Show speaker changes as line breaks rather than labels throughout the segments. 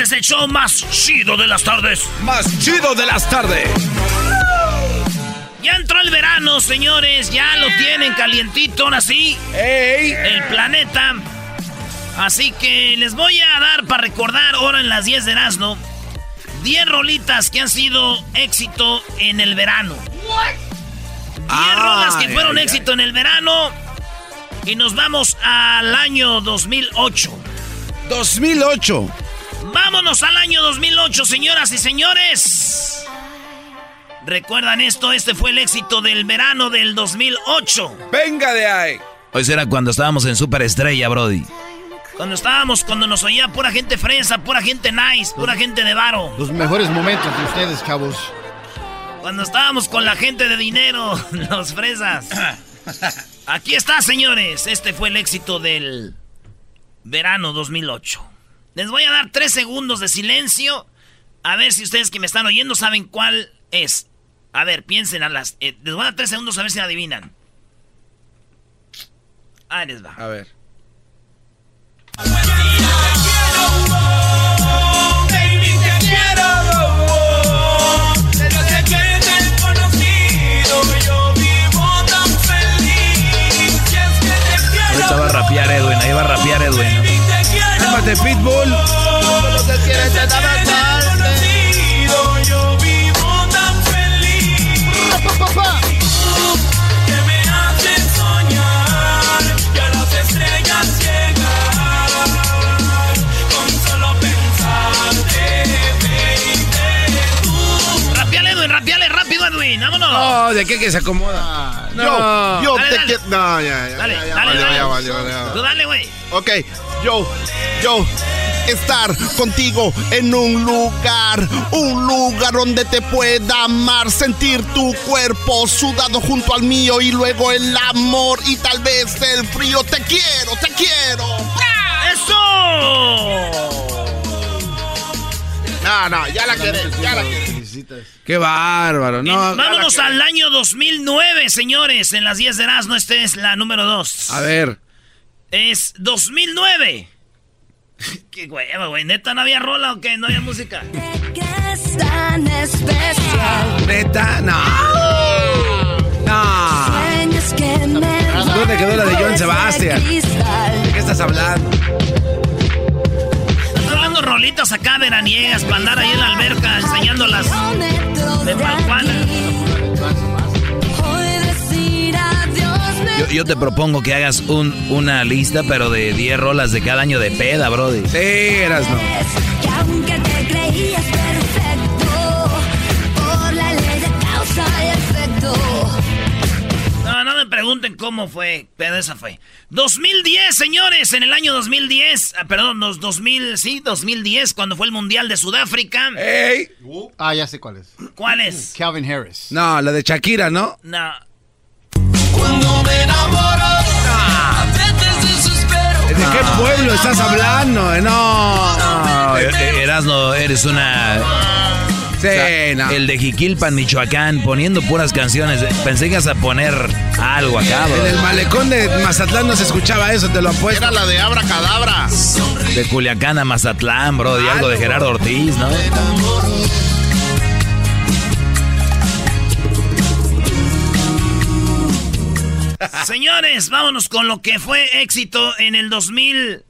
Este es el show más chido de las tardes.
Más chido de las tardes.
Ya entró el verano, señores. Ya lo tienen calientito, ahora sí.
¡Ey!
El planeta. Así que les voy a dar para recordar ahora en las 10 de Erasmo 10 rolitas que han sido éxito en el verano. 10 rolas que
Ay,
fueron
ay,
éxito en el verano. Y nos vamos al año 2008.
2008.
Vámonos al año 2008, señoras y señores. ¿Recuerdan esto? Este fue el éxito del verano del 2008.
Venga de ahí.
Hoy será cuando estábamos en Superestrella, Brody.
Cuando estábamos, cuando nos oía pura gente fresa, pura gente nice, pura gente de varo.
Los mejores momentos de ustedes, chavos.
Cuando estábamos con la gente de dinero, los fresas. Aquí está, señores. Este fue el éxito del verano 2008. Les voy a dar tres segundos de silencio. A ver si ustedes que me están oyendo saben cuál es. A ver, piensen a las... eh, les voy a dar tres segundos a ver si adivinan. Ahí les va.
A ver.
Ahorita va a rapear Edwin, ahí va a rapear Edwin.
Cálmate, Pitbull.
Rapiale, Edwin, rapiale rápido, Edwin. Vámonos.
No, de qué que se acomoda. No.
Yo, yo
Dale,
te
dale.
quiero. No, ya, ya.
Dale,
ya, ya,
dale, dale. Tú dale, güey.
Ok, yo, yo, estar contigo en un lugar, un lugar donde te pueda amar, sentir tu cuerpo sudado junto al mío y luego el amor y tal vez el frío. Te quiero, te quiero.
¡Eso!
No, no, ya la querés, ya la querés.
Qué bárbaro. No.
Vámonos al año 2009, señores. En las 10 de Erasmo, esta es la número 2.
A ver.
Es 2009. Qué hueva, güey. ¿Neta no había rola o qué? ¿No había música?
Neta, no. No. ¿Dónde quedó la de Joan Sebastián? ¿De qué estás hablando?
Estoy hablando rolitas acá veraniegas para andar ahí en la alberca enseñándolas de Pacuana.
Yo, te propongo que hagas un, una lista, pero de 10 rolas de cada año de peda, Brody.
Sí, eras no.
Que aunque te creías perfecto, por la ley de causa y efecto.
No, no me pregunten cómo fue, pero esa fue. 2010, señores, en el año 2010, ah, perdón, los 2000, sí, 2010, cuando fue el Mundial de Sudáfrica.
¡Ey!
Ah, ya sé cuál es.
¿Cuál es?
Calvin Harris.
No, la de Shakira, ¿no?
No.
Cuando me enamoro.
¿De qué pueblo estás hablando? Eh, No.
Eh, Erasno, eres una...
Sí, no.
El de Jiquilpan, Michoacán, poniendo puras canciones. Pensé que ibas a poner algo acá,
En el
bro.
malecón de Mazatlán no se escuchaba eso, te lo apuesto.
Era la de Abra Cadabra.
De Culiacán a Mazatlán, bro. Y algo de Gerardo Ortiz, ¿no?
Señores, vámonos con lo que fue éxito en el 2000.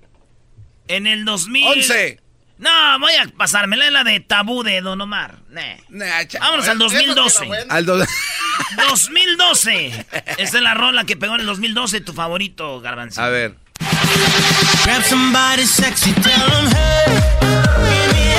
En el 2000.
11.
No, voy a pasármela en la de Tabú de Don Omar. Nah. Vámonos al 2012.
Al do-
2012. Esta es la rola que pegó en el 2012, tu favorito, Garbanzo.
A ver.
Grab somebody sexy, tell them, hey,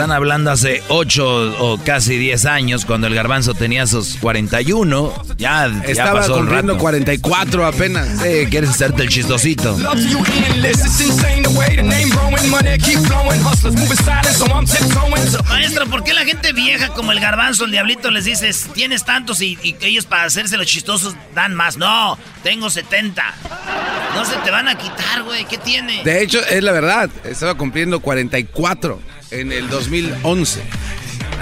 Están hablando hace 8 o casi 10 años, cuando el garbanzo tenía sus 41. Ya, ya
Estaba
pasó el
cumpliendo
rato.
44 apenas.
Sí, quieres hacerte el chistosito.
Maestro, ¿por qué la gente vieja como el garbanzo, el diablito, les dices, tienes tantos y, y ellos para hacerse los chistosos dan más? No, tengo 70. No se te van a quitar, güey, ¿qué tiene?
De hecho, es la verdad. Estaba cumpliendo 44 en el 2011.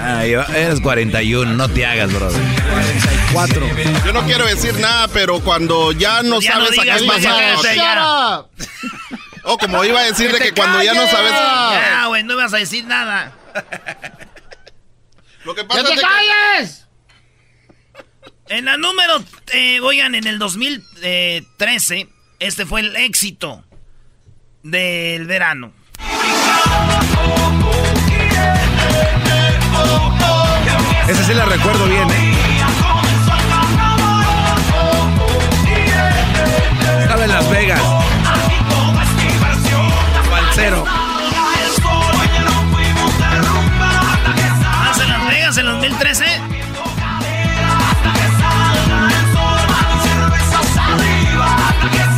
Ay, eres 41, no te hagas, brother.
44.
Yo no quiero decir nada, pero cuando ya no
Ya no
sabes a qué
digas
pasar.
cállate ya.
O como iba a decirle que cuando ya no sabes.
Ya, güey, no vas a decir nada.
Lo que
¡Que
pasa
te
es de que-
calles!
En la número, eh, oigan, en el 2013, este fue el éxito del verano.
Esa sí la recuerdo bien, ¿eh? Estaba en Las Vegas. Falsero.
¿Más en Las Vegas en 2013?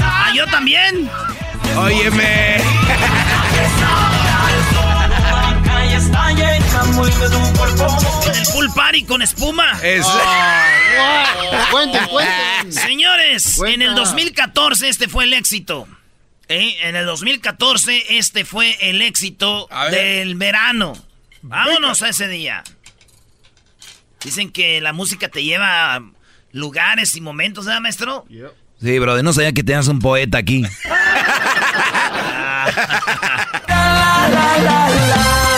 Ah, yo también.
Óyeme.
El pool party con espuma.
Es...
Cuenten, cuenten.
Señores, en el
Cuenta.
2014 este fue el éxito. ¿Eh? En el 2014 este fue el éxito del verano. Vámonos a ese día. Dicen que la música te lleva a lugares y momentos, ¿verdad, maestro?
Sí, brother, no sabía que tenías un poeta aquí.
Voy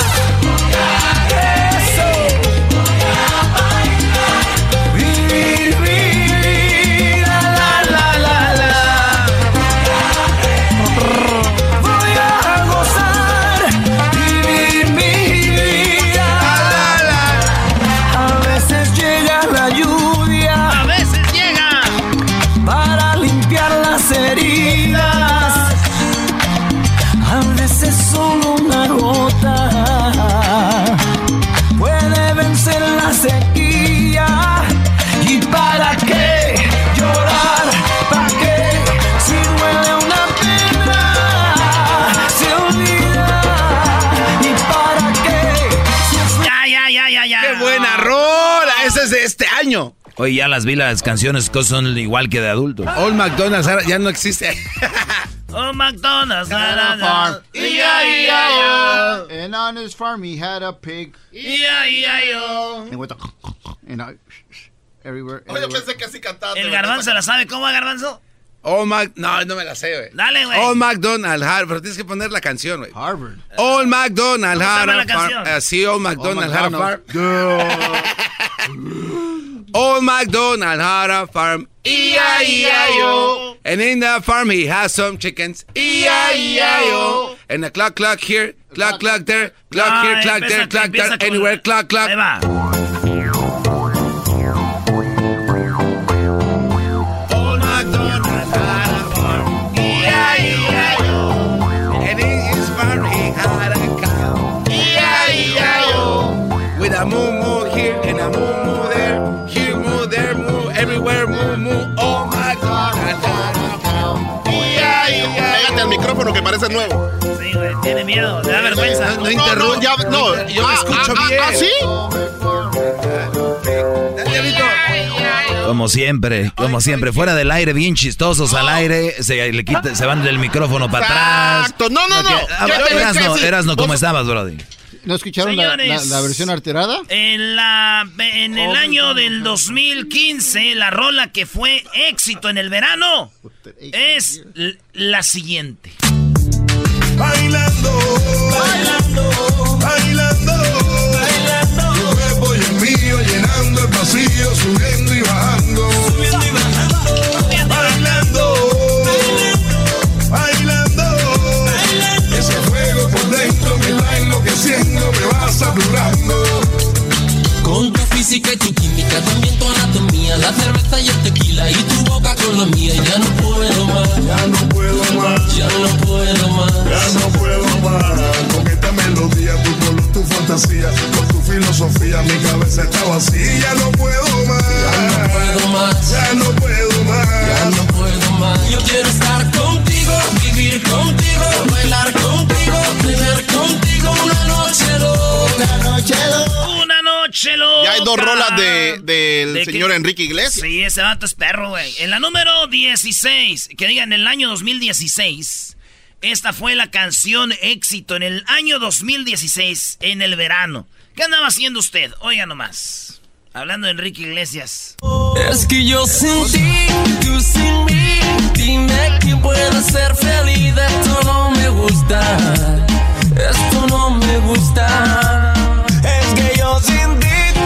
año.
Oye, ya las vi, las canciones que son igual que de adultos.
Old McDonald's ahora ya no existe.
Oh, McDonald's. na, na,
Had a farm.
E-I-E-I-O.
And on his farm he had a pig.
E-I-E-I-O.
And went and I, everywhere.
Oye,
everywhere.
pensé que así cantando.
El garbanzo la sabe. ¿Cómo, garbanzo?
Old Mac... No, no me la sé, güey.
Dale, güey.
Old McDonald had... Pero tienes que poner la canción, güey.
Harvard.
Old McDonald
¿Cómo se
had
llama
a
canción?
Así, Old McDonald had a farm.
McDonald.
Old MacDonald had a farm. E-I-E-I-O. And in the farm he has some chickens. E-I-E-I-O. And a clock, clock here, clock, clock there, clock
Ah,
here, clock
empieza-
there, clock there, anywhere, clock, clock.
Miedo. Da vergüenza.
No interrumpa.
ya, no.
Yo me
Ah,
escucho
ah,
bien.
¿Ah, sí?
Como siempre, como siempre. Fuera del aire, bien chistosos al aire. Se, le quita- se van del micrófono para atrás.
Exacto. No, no, no.
Erasno, Erasno, ¿cómo estabas, Brody?
¿No escucharon la, la,
Señores.
la versión alterada?
En, la, en el año del 2015, la rola que fue éxito en el verano es la siguiente.
Bailando,
Física y tu química, también tu anatomía, la cerveza y el tequila y tu boca con la mía. Ya no puedo más,
Ya no puedo más,
ya no puedo más.
ya no puedo más. Con esta melodía, tu color, tu fantasía. fantasía. Con tu filosofía mi cabeza está vacía. Ya no puedo más.
Ya no puedo más.
Ya no puedo más.
Ya no puedo más. Yo quiero estar contigo, vivir contigo, bailar contigo, tener contigo Loca.
Ya hay dos rolas de, del
¿De qué?
señor Enrique Iglesias.
Sí, ese vato es perro, güey. En la número 16, que digan, en el año 2016, esta fue la canción éxito en el año 2016, en el verano. ¿Qué andaba haciendo usted? Oiga nomás. Hablando de Enrique Iglesias.
Es que yo sin ti, tú sin mí. Dime quién puede ser feliz. Esto no me gusta. Esto no me gusta.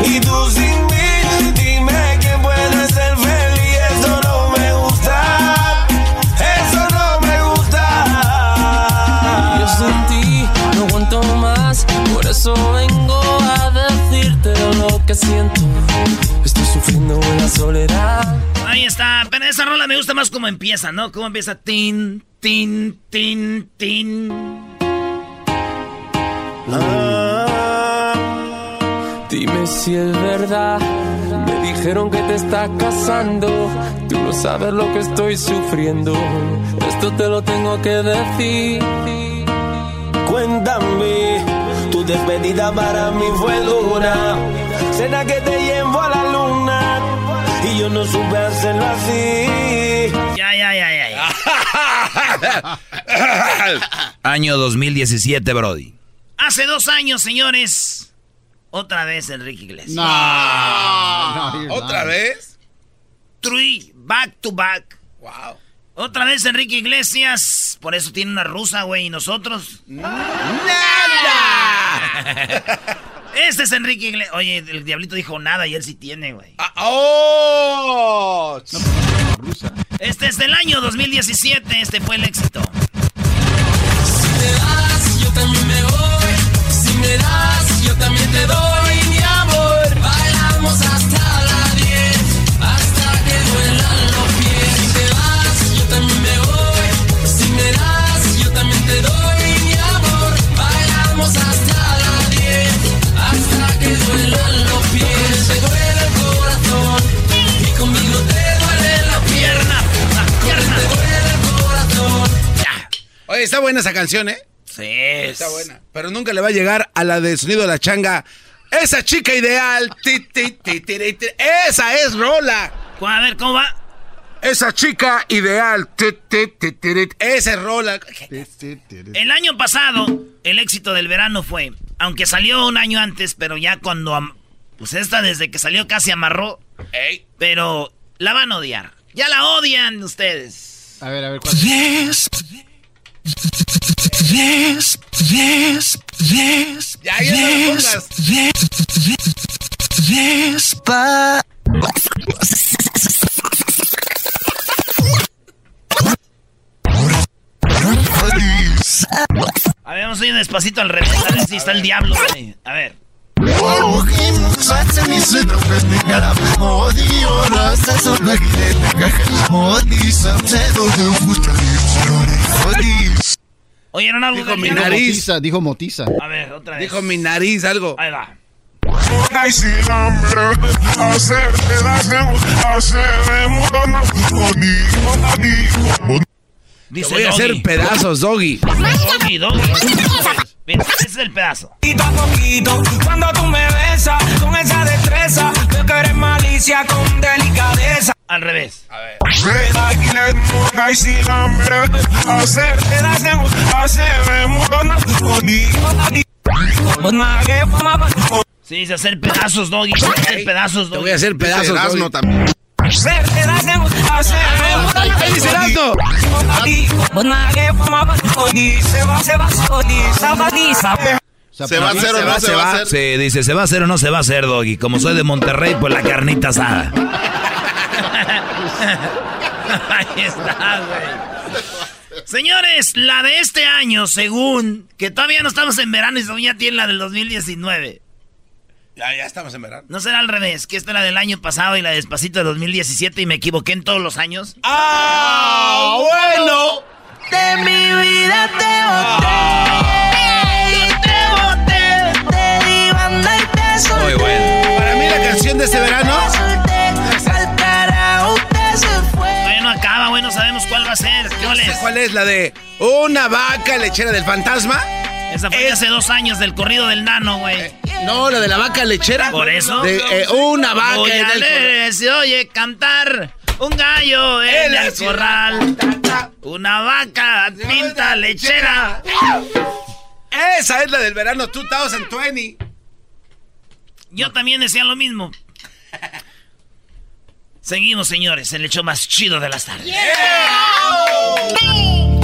Y tú sin mí. Dime quién puede ser feliz. Eso no me gusta. Eso no me gusta.
Yo sin ti no aguanto más. Por eso vengo a decirte lo que siento. Estoy sufriendo en la soledad.
Ahí está. Pero esa rola me gusta más como empieza, ¿no? Como empieza. Tin, tin, tin, tin.
Dime si es verdad. Me dijeron que te estás casando. Tú no sabes lo que estoy sufriendo. Esto te lo tengo que decir.
Cuéntame, tu despedida para mí fue dura. Cena que te llevo a la luna y yo no supe hacerlo así.
Ya, ya, ya, ya. ya.
Año 2017, Brody.
Hace dos años, señores. Otra vez Enrique Iglesias.
No.
¿Otra vez?
Three, back to back.
Wow.
Otra vez Enrique Iglesias. Por eso tiene una rusa, güey. ¿Y nosotros? Este es Enrique Iglesias. Oye, el diablito dijo nada y él sí tiene, güey.
Ah, ¡Oh!
Este es del año 2017. Este fue el éxito.
Si me das, yo también también te doy mi amor. Bailamos hasta las 10, hasta que duelan los pies. Si te vas, yo también me voy. Si me das, yo también te doy mi amor. Bailamos hasta las 10, hasta que duelan los pies. Te duele el corazón y conmigo te duele la pierna.
Pierna.
Te duele el corazón.
Oye, está buena esa canción, ¿eh?
Sí.
Está buena. Pero nunca le va a llegar a la de sonido de la changa. Esa chica ideal. Ti, ti, ti, ti, ti, ti. Esa es Rola.
A ver, ¿cómo va?
Esa chica ideal. Ti, ti, ti, ti, ti. Esa es Rola.
El año pasado, el éxito del verano fue, aunque salió un año antes, pero ya cuando, pues esta desde que salió casi amarró,
Ey.
pero la van a odiar. Ya la odian ustedes.
A ver, a ver, ¿cuál?
Yes. Yes. Yes. Yes.
Ya, ya lo pongas.
Yes. Pa.
A ver, vamos a ir despacito al revés, a ver si está el diablo. güey. A ver. Oye, no
Dijo
algo
mi
Dijo
nariz.
Motiza, dijo Motiza.
A ver, otra vez.
Dijo mi nariz algo.
Ahí va.
Ay, sí, hambre, hacerte daño, hacemos conmigo, conmigo.
Te
Dice
voy a hacer
Doggy.
pedazos, Doggy.
Doggy, doggy. Mira, ese es el pedazo.
Poquito a poquito, cuando tú me besas con esa destreza, veo que eres malicia con delicadeza.
Al revés.
Hacemos conmigo,
Sí, dice hacer pedazos, Doggy. Hacer pedazos,
Te
Doggy.
voy a hacer pedazos, Doggy.
también.
Se va, se se
Se a hacer o no se va a hacer.
Sí, dice, ¿se va a hacer o no se va a hacer, Doggy? Como soy de Monterrey, pues la carnita asada.
Ahí está, güey. Señores, la de este año, según que todavía no estamos en verano y según ya tiene la del 2019.
Ya, ya estamos en verano.
No será al revés, que esta era del año pasado y la despacito de 2017 y me equivoqué en todos los años.
¡Ah! ¡Bueno!
De mi vida te boté, te boté, te di
este verano?
Cuál a ser. ¿Cuál es?
¿Cuál es? ¿La de una vaca lechera del fantasma?
Esa fue hace dos años del corrido del nano, güey.
No, la de la vaca lechera.
Por eso.
De, eh, una vaca en el
alegre se oye cantar un gallo en el
la
corral. Una vaca pinta lechera.
Esa es la del verano 2020.
Yo también decía lo mismo. Seguimos, señores, en el show más chido de las tardes.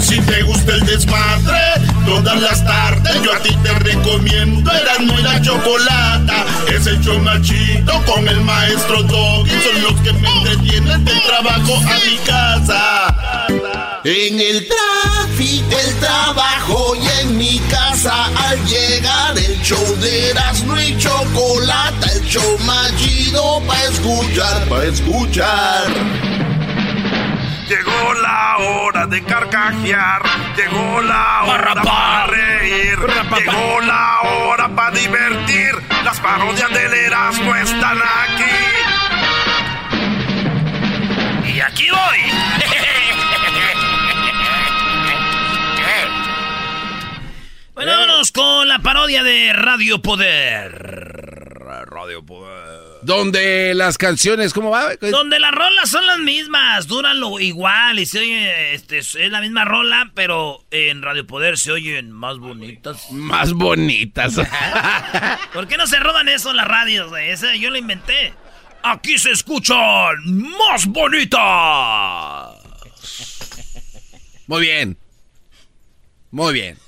Si te gusta el desmadre, todas las tardes yo a ti te recomiendo Erasmo y la Chocolata. Es el show más chido con el maestro Doggy. Son los que me entretienen del trabajo a mi casa. En el tráfico, el trabajo y en mi casa al llegar el show de Erasmo y Chocolata. Show más chido para escuchar, para escuchar. Llegó la hora de carcajear, llegó la hora para reír, llegó la hora para divertir. Las parodias del Erasmo están aquí.
Y aquí voy. Bueno, vámonos con la parodia de Radio Poder. Radio Poder.
Donde las canciones, ¿cómo va?
Donde las rolas son las mismas, duran lo igual y se oye, este, es la misma rola, pero en Radio Poder se oyen más bonitas.
Más bonitas.
¿Por qué no se roban eso en las radios? Ese yo lo inventé. Aquí se escuchan más bonitas.
Muy bien. Muy bien.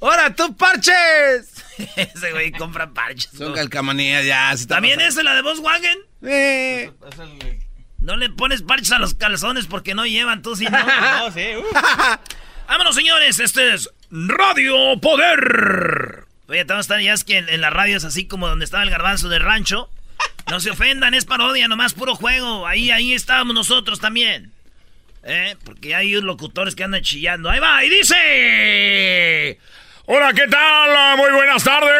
¡Ahora tú, parches!
Ese güey compra parches.
Son calcamonías ya.
¿También
pasando.
es la de Volkswagen?
Eh.
No le pones parches a los calzones porque no llevan, tú sí no. no, sí. Vámonos, señores. Este es Radio Poder. Oye, a estar ya es que en, en las radios así como donde estaba el garbanzo del rancho. No se ofendan, es parodia, nomás puro juego. Ahí, ahí estábamos nosotros también. ¿Eh? Porque hay locutores que andan chillando. Ahí va, y dice...
Hola, ¿qué tal? Muy buenas tardes.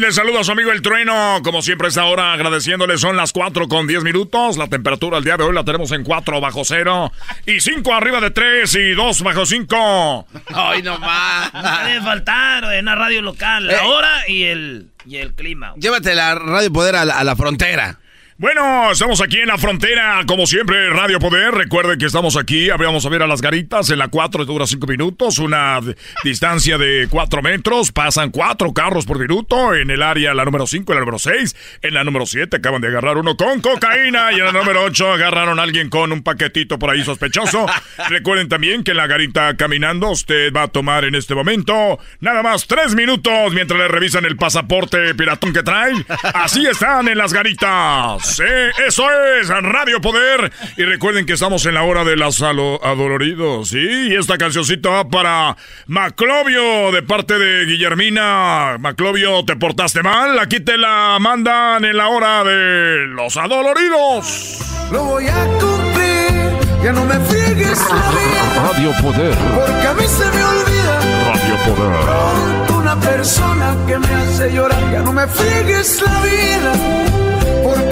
Les saluda a su amigo El Trueno. Como siempre, esta hora agradeciéndole. Son las 4 con 10 minutos. La temperatura el día de hoy la tenemos en 4 bajo cero. Y 5 arriba de 3 y 2 bajo 5.
Ay, no más.
No puede faltar en la radio local. La
Eh.
hora y el, y el clima.
Llévate la Radio Poder a la, a la frontera.
Bueno, estamos aquí en la frontera, como siempre, Radio Poder. Recuerden que estamos aquí, vamos a ver a las garitas. En la 4 dura 5 minutos, una distancia de 4 metros. Pasan 4 carros por minuto. En el área, la número 5, la número 6. En la número 7 acaban de agarrar uno con cocaína. Y en la número 8 agarraron a alguien con un paquetito por ahí sospechoso. Recuerden también que en la garita caminando, usted va a tomar en este momento nada más 3 minutos mientras le revisan el pasaporte piratón que trae. Así están en las garitas. Sí, eso es Radio Poder. Y recuerden que estamos en la hora de los adoloridos. Sí, y esta cancioncita va para Maclovio de parte de Guillermina. Maclovio, ¿te portaste mal? Aquí te la mandan en la hora de los adoloridos.
Lo voy a cumplir, ya no me friegues la vida,
Radio Poder.
porque a mí se me olvida
Radio Poder.
pronto una persona que me hace llorar. Ya no me friegues la vida,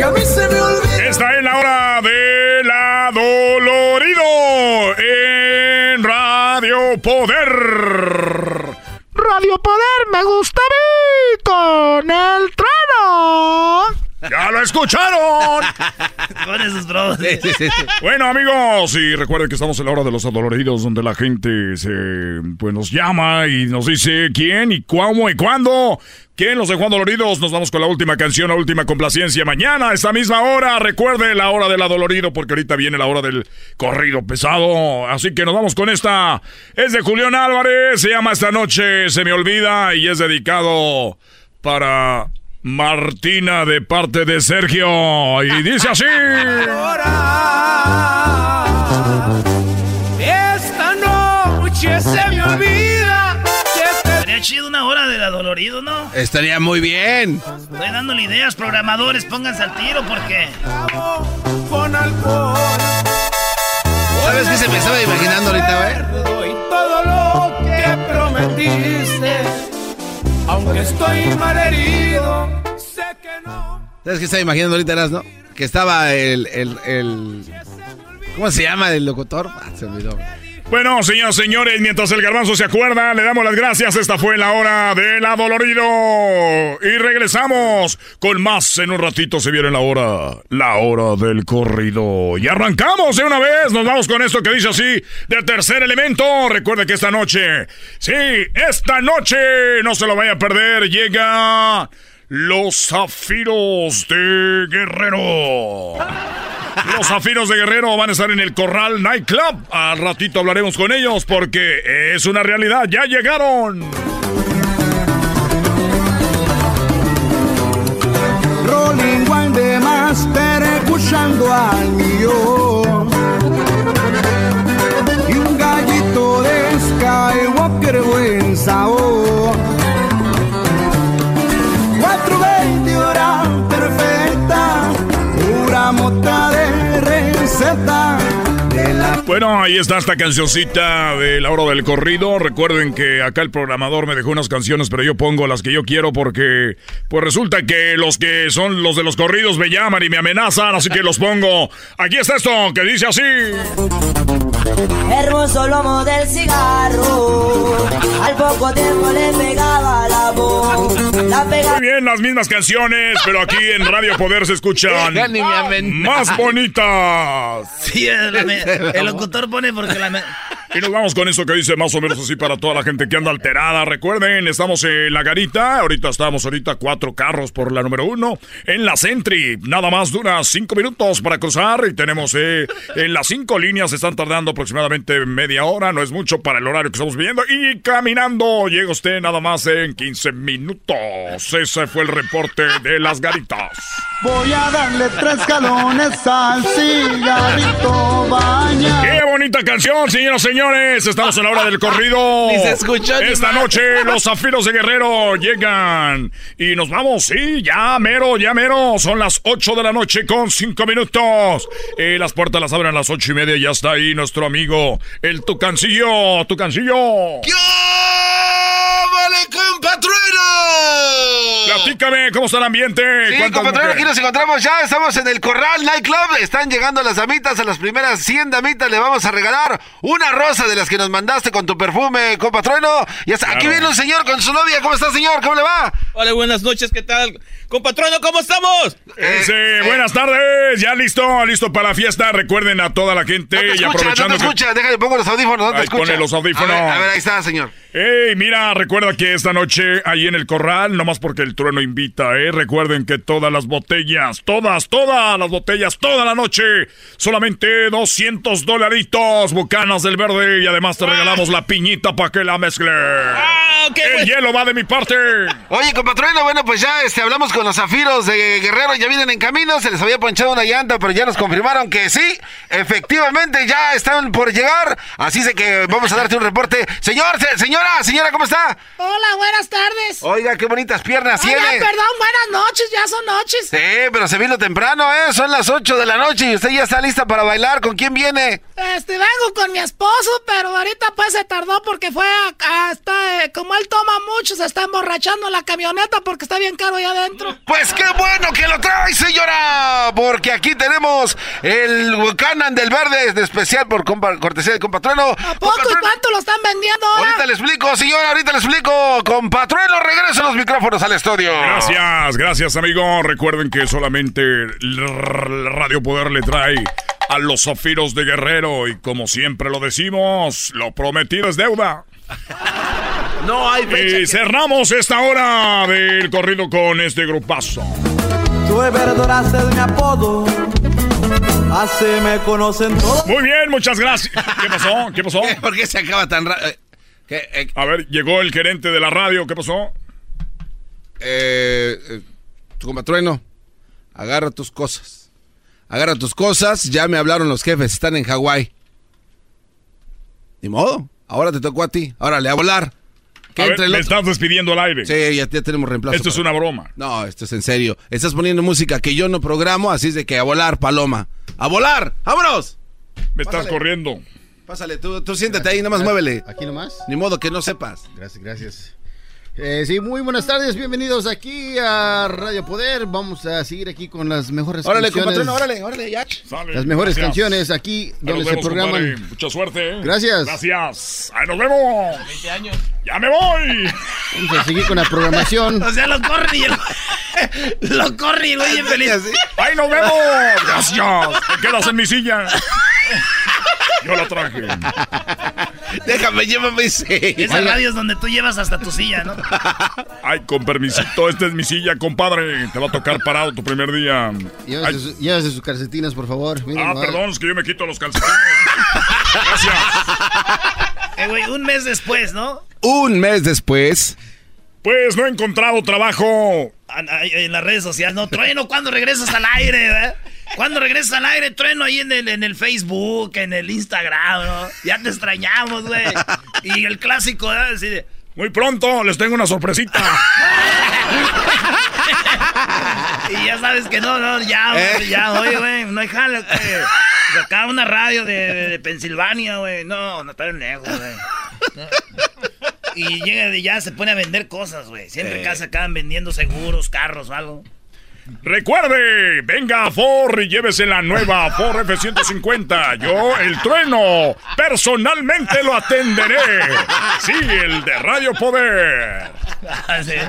porque a mí se me olvida.
Esta es la hora del adolorido en Radio Poder.
Radio Poder me gusta a mí con el trueno.
¡Ya lo escucharon!
Con esos bros.
Bueno, amigos, y recuerden que estamos en la hora de los adoloridos, donde la gente se, pues, nos llama y nos dice quién y cómo y cuándo. ¿Quién los dejó adoloridos? Nos vamos con la última canción, la última complacencia. Mañana, a esta misma hora, recuerde la hora del adolorido, porque ahorita viene la hora del corrido pesado. Así que nos vamos con esta. Es de Julián Álvarez, se llama Esta Noche Se Me Olvida y es dedicado para Martina de parte de Sergio. Y dice así.
Esta noche se me olvida
chido una hora del adolorido, ¿no?
Estaría muy bien.
Estoy dándole ideas, programadores, pónganse al tiro porque...
con alcohol.
¿Sabes qué se me estaba imaginando ahorita, güey?
Todo lo que prometiste, aunque estoy malherido, sé que no
¿Sabes qué estaba imaginando ahorita, Eras, no? Que estaba el, el, el... ¿Cómo se llama el locutor? Ah, se olvidó.
Bueno, señoras y señores, mientras el garbanzo se acuerda, le damos las gracias. Esta fue la hora del adolorido. Y regresamos con más. En un ratito se viene la hora, la hora del corrido. Y arrancamos de una vez. Nos vamos con esto que dice así, de tercer elemento. Recuerde que esta noche, sí, esta noche, no se lo vaya a perder, llega los zafiros de Guerrero. Los Zafiros de Guerrero van a estar en el Corral Nightclub. Al ratito hablaremos con ellos porque es una realidad. Ya llegaron.
Rolling One de Master escuchando al mío. Y un gallito de Skywalker buen sabor. cantar
Bueno, ahí está esta cancioncita de la hora del corrido. Recuerden que acá el programador me dejó unas canciones, pero yo pongo las que yo quiero porque pues resulta que los que son los de los corridos me llaman y me amenazan, así que los pongo. Aquí está esto que dice así.
Hermoso lomo del cigarro, al poco tiempo le pegaba la voz. La pega
Muy bien, las mismas canciones, pero aquí en Radio Poder se escuchan más bonitas.
Sí, el, el locutor pone porque la...
Y nos vamos con eso que dice más o menos así para toda la gente que anda alterada. Recuerden, estamos en la garita. Ahorita estamos ahorita cuatro carros por la número uno. En la Sentry, nada más dura cinco minutos para cruzar. Y tenemos eh, en las cinco líneas, están tardando aproximadamente media hora. No es mucho para el horario que estamos viendo. Y caminando, llega usted nada más en 15 minutos. Ese fue el reporte de las garitas.
Voy a darle tres galones al cigarrito baña.
¡Qué bonita canción, señoras y señores! Estamos en la hora del corrido.
Ni se escuchó ni
Esta
más.
noche los zafiros de Guerrero llegan. Y nos vamos, sí, ya mero, ya mero. Son las 8 de la noche con 5 minutos. Eh, las puertas las abren a las ocho y media. Ya está ahí nuestro amigo, el Tucancillo. Tucancillo.
¡Vale, compatrueno!
Platícame, ¿cómo está el ambiente?
Sí,
¿Cuántas
compatrón, aquí nos encontramos ya, estamos en el Corral Nightclub, están llegando las damitas, a las primeras 100 damitas le vamos a regalar una rosa de las que nos mandaste con tu perfume, compatrueno. Y hasta aquí
Claro.
viene un señor con su novia, ¿cómo está señor? ¿Cómo le va?
Hola, buenas noches, ¿qué tal? Compatrono, ¿cómo estamos?
Ese, buenas tardes, ya listo, listo para la fiesta. Recuerden a toda la gente
No te
y
escucha, no
aprovechando
te
que
escucha, déjale, pongo los audífonos, no te
Ahí
escucha.
pone los audífonos.
A ver, a ver, ahí está, señor.
Ey, mira, recuerda que esta noche ahí en el corral, nomás porque el trueno invita, ¿eh? Recuerden que todas las botellas, todas, todas las botellas, toda la noche, solamente 200 dolaritos, bucanas del verde y además te regalamos la piñita para que la mezcle.
Ah,
el
pues.
hielo va de mi parte.
Oye, compatreno, bueno, pues ya este, hablamos con los zafiros de Guerrero, ya vienen en camino, se les había ponchado una llanta, pero ya nos confirmaron que sí, efectivamente ya están por llegar, así es que vamos a darte un reporte. Señor, se- señora, señora, ¿cómo está?
Hola, buenas tardes.
Oiga, qué bonitas piernas
Oiga,
tiene.
perdón, buenas noches, ya son noches.
Sí, pero se vino temprano, ¿eh? Son las 8 de la noche y usted ya está lista para bailar. ¿Con quién viene?
Este, vengo con mi esposo, pero ahorita pues se tardó porque fue a, a- está, eh, como él toma mucho, se está emborrachando en la camioneta porque está bien caro allá adentro.
Pues qué bueno que lo trae, señora, porque aquí tenemos el Buchanan del Verde, de especial por compa- cortesía de compatrueno.
¿A poco y cuánto lo están vendiendo ahora?
Ahorita le explico, señora, ahorita le explico. Compatrueno, regreso los micrófonos al estudio.
Gracias, gracias amigo. Recuerden que solamente Radio Poder le trae a los zafiros de Guerrero y como siempre lo decimos, lo prometido es deuda.
No hay fecha.
Y cerramos esta hora del corrido con este grupazo.
Tú de mi apodo. Así me conocen todos.
Muy bien, muchas gracias. ¿Qué pasó? ¿Qué pasó?
¿Por qué se acaba tan rápido?
A ver, llegó el gerente de la radio. ¿Qué pasó?
Eh, eh, tu compatrueno, agarra tus cosas. Agarra tus cosas, ya me hablaron los jefes, están en Hawái. Ni modo, ahora te tocó a ti. Órale, a volar. Que
A ver,
entre el
me estás despidiendo al aire.
Sí, ya, ya tenemos reemplazo.
Esto es una broma.
No, esto es en serio. Estás poniendo música que yo no programo, así es de que a volar, paloma. ¡A volar! ¡Vámonos!
Me estás
Pásale.
corriendo.
Pásale, tú, tú siéntate ahí, nomás muévele.
¿Aquí nomás?
Ni modo que no sepas.
Gracias, gracias.
Eh, sí, muy buenas tardes, bienvenidos aquí a Radio Poder. Vamos a seguir aquí con las mejores
Órale,
canciones.
compatrón, órale, órale, ya.
Sale,
Las mejores
gracias.
canciones aquí donde
nos
se
vemos,
programan.
compadre. Mucha suerte. ¿eh?
Gracias.
Gracias. Ahí nos vemos.
20 años.
¡Ya me voy!
Vamos a seguir con la programación.
O sea, lo corren y el... lo corren y bien feliz.
¡Ahí nos vemos! Gracias. Te quedas en mi silla. Yo la traje.
Déjame, llévame ese.
Esas radios donde tú llevas hasta tu silla, ¿no?
Ay, con permisito, esta es mi silla, compadre. Te va a tocar parado tu primer día.
Llévese,
Ay,
su- llévese sus calcetines, por favor. Miren,
ah, perdón, es que yo me quito los calcetines. Gracias.
Eh, güey, un mes después, ¿no?
Un mes después.
Pues no he encontrado trabajo.
En las redes sociales, ¿no? Trueno, ¿cuándo regresas al aire, verdad? ¿Cuándo regresas al aire? Trueno ahí en el, en el Facebook, en el Instagram, ¿no? Ya te extrañamos, güey. Y el clásico, ¿verdad? Así de,
Muy pronto les tengo una sorpresita.
Y ya sabes que no, no, ya, güey, ya, oye, güey, no hay jale, güey. Acá una radio de, de- de Pensilvania, güey. No, no está bien lejos, güey. No. Y llega de ya, se pone a vender cosas, güey. Siempre
Eh.
acá se acaban vendiendo seguros, carros o algo.
Recuerde, venga a Ford y llévese la nueva Ford F-150. Yo, el trueno, personalmente lo atenderé. Sí, el de Radio Poder.
Ah, sí.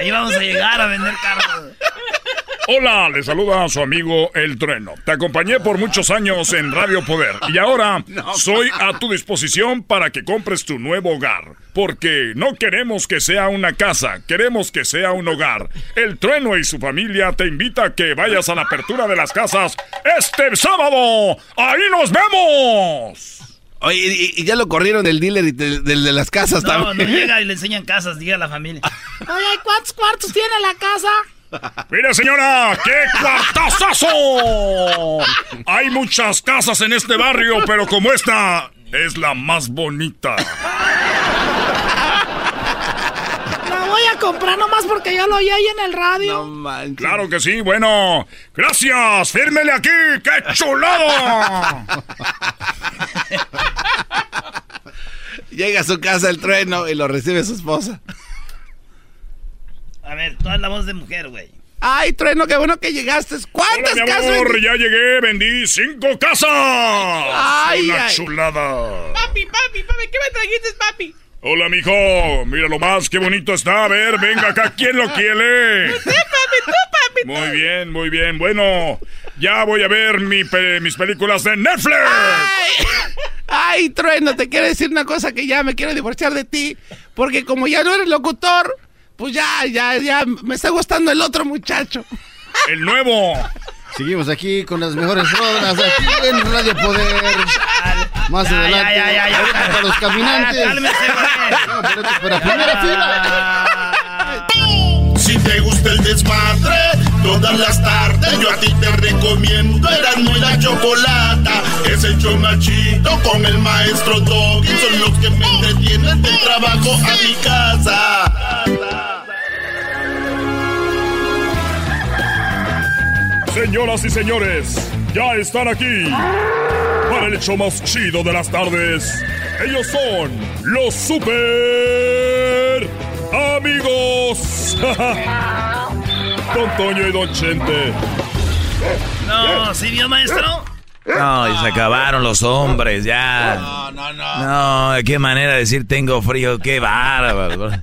Ahí vamos a llegar a vender carros.
Hola, le saluda a su amigo El Trueno. Te acompañé por muchos años en Radio Poder y ahora soy a tu disposición para que compres tu nuevo hogar. Porque no queremos que sea una casa, queremos que sea un hogar. El Trueno y su familia te invita a que vayas a la apertura de las casas este sábado. ¡Ahí nos vemos!
Oye, y, y ya lo corrieron del dealer y del, del de las casas
No, no
también.
llega y le enseñan casas, diga a la familia.
Oye, ¿cuántos cuartos tiene la casa?
Mire, señora, qué cuartazazo. Hay muchas casas en este barrio, pero como esta es la más bonita.
La voy a comprar nomás porque ya lo oí ahí en el radio.
Claro que sí, bueno. Gracias, fírmele aquí, qué chulado.
Llega a su casa el trueno y lo recibe su esposa.
A ver, toda la voz de mujer, güey.
Ay, trueno, qué bueno que llegaste. ¿Cuántas
Hola, mi
casas?
amor,
vendí?
ya llegué, vendí cinco casas.
Ay,
Una
ay.
chulada.
Papi, papi, papi, ¿qué me trajiste, papi?
Hola, mijo. Mira lo más, qué bonito está. A ver, venga acá, ¿quién lo quiere?
Usted, papi, tú, papi.
Muy bien, muy bien. Bueno, ya voy a ver mi pe- mis películas de Netflix.
Ay, ay, trueno, te quiero decir una cosa que ya me quiero divorciar de ti. Porque como ya no eres locutor, pues ya, ya, ya me está gustando el otro muchacho.
El nuevo.
Seguimos aquí con las mejores rodas aquí en Radio Poder. Más
Ya,
adelante.
ya, ya, ya, ya.
boletos para los caminantes.
Ya, cálmese,
para primera fila.
Si te gusta el desmadre, todas las tardes yo a ti te recomiendo Erasmo y la Chocolata. Es el chido con el maestro Doggy. Son los que me entretienen del trabajo a mi casa.
Señoras y señores, ya están aquí para el hecho más chido de las tardes. Ellos son los super amigos. Don Toño y Don Chente.
No, ¿sí vio, maestro?
No, y se acabaron los hombres, ya.
No, no, no.
No, qué manera de decir tengo frío, qué bárbaro.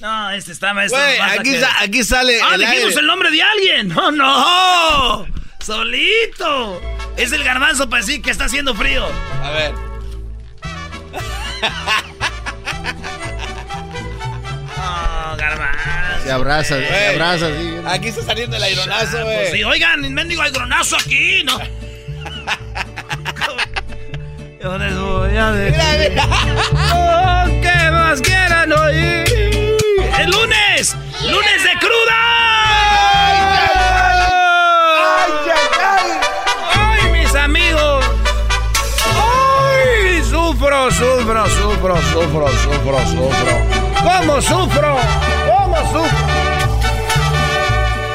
No, este está, maestro.
Aquí,
que-
sa- aquí sale
¡Ah,
el
dijimos
aire.
el nombre de alguien! ¡No, no! ¡Solito! Es el garbanzo para decir que está haciendo frío.
A ver.
No, garbanzo.
Se abraza, se abraza, sí.
Aquí está saliendo el aironazo,
Ah,
güey.
pues sí, oigan, mendigo aigronazo aquí, ¿no? Yo les voy a decir.
Mira, mira.
Oh, ¿Qué más quieran oír? ¡El lunes! ¡Lunes de cruda! ¡Ay, mis amigos! ¡Ay! Sufro, sufro, sufro, sufro, sufro, sufro. ¿Cómo sufro? ¿Cómo sufro?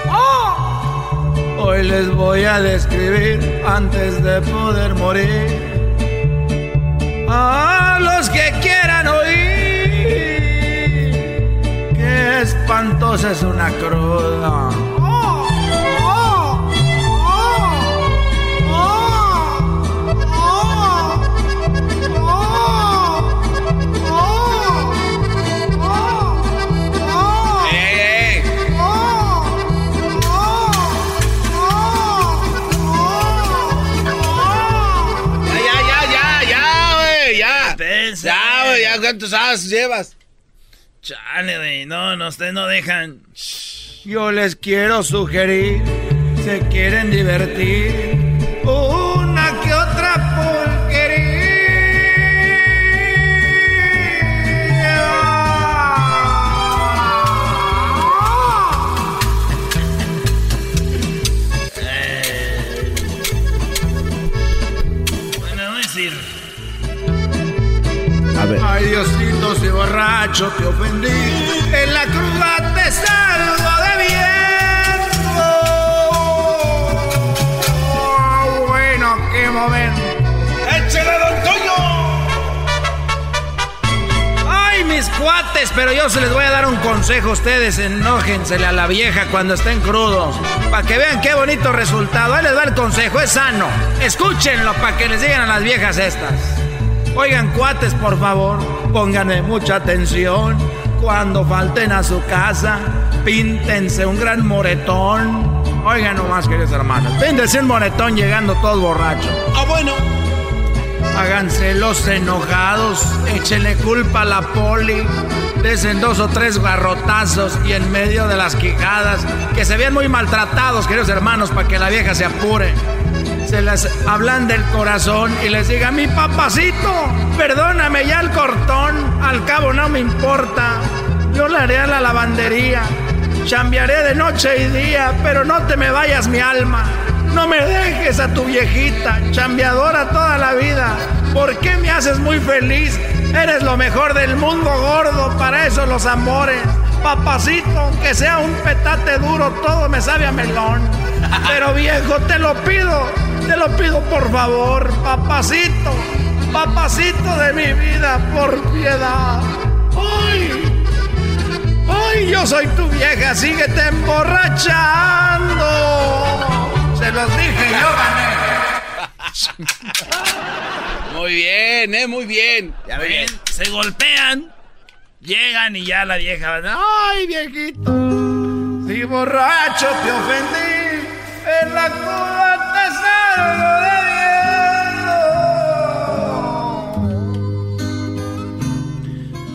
¡Oh! Hoy les voy a describir antes de poder morir. A los que quieran
cuántos es una cruda.
Ya, ya, ya, ya, ya, güey, ya.
Espérense.
Ya, güey, ya, ¿cuántos as llevas?
Chale, güey. No, no, ustedes no dejan.
Yo les quiero sugerir, se quieren divertir, borracho te ofendí, en la cruda te salgo debiendo. Oh, bueno, qué momento.
¡Échale, don Toño!
Ay, mis cuates, pero yo se les voy a dar un consejo a ustedes. Enójensele a la vieja cuando estén crudos. Para que vean qué bonito resultado. Ahí les va el consejo, es sano. Escúchenlo para que les digan a las viejas estas. Oigan, cuates, por favor, pónganme mucha atención. Cuando falten a su casa, píntense un gran moretón. Oigan nomás, queridos hermanos, píntense un moretón llegando todos borrachos.
Ah, bueno.
Háganse los enojados, échenle culpa a la poli, desen dos o tres garrotazos y en medio de las quijadas, que se vean muy maltratados, queridos hermanos, para que la vieja se apure. Se les hablan del corazón y les diga, mi papacito, perdóname ya el cortón, al cabo no me importa, yo le haré a la lavandería, chambearé de noche y día, pero no te me vayas mi alma. No me dejes a tu viejita, chambeadora toda la vida. ¿Por qué me haces muy feliz? Eres lo mejor del mundo, gordo, para eso los amores. Papacito, aunque sea un petate duro, todo me sabe a melón. Pero viejo, te lo pido, te lo pido por favor, papacito, papacito de mi vida, por piedad. ¡Ay! ¡Ay, yo soy tu vieja! ¡Síguete emborrachando! Se los dije, yo gané.
Muy bien, eh, muy bien. Ya
Ven,
ven.
se golpean, llegan y ya la vieja va,
¡Ay, viejito! Si borracho te ofendí, en la cura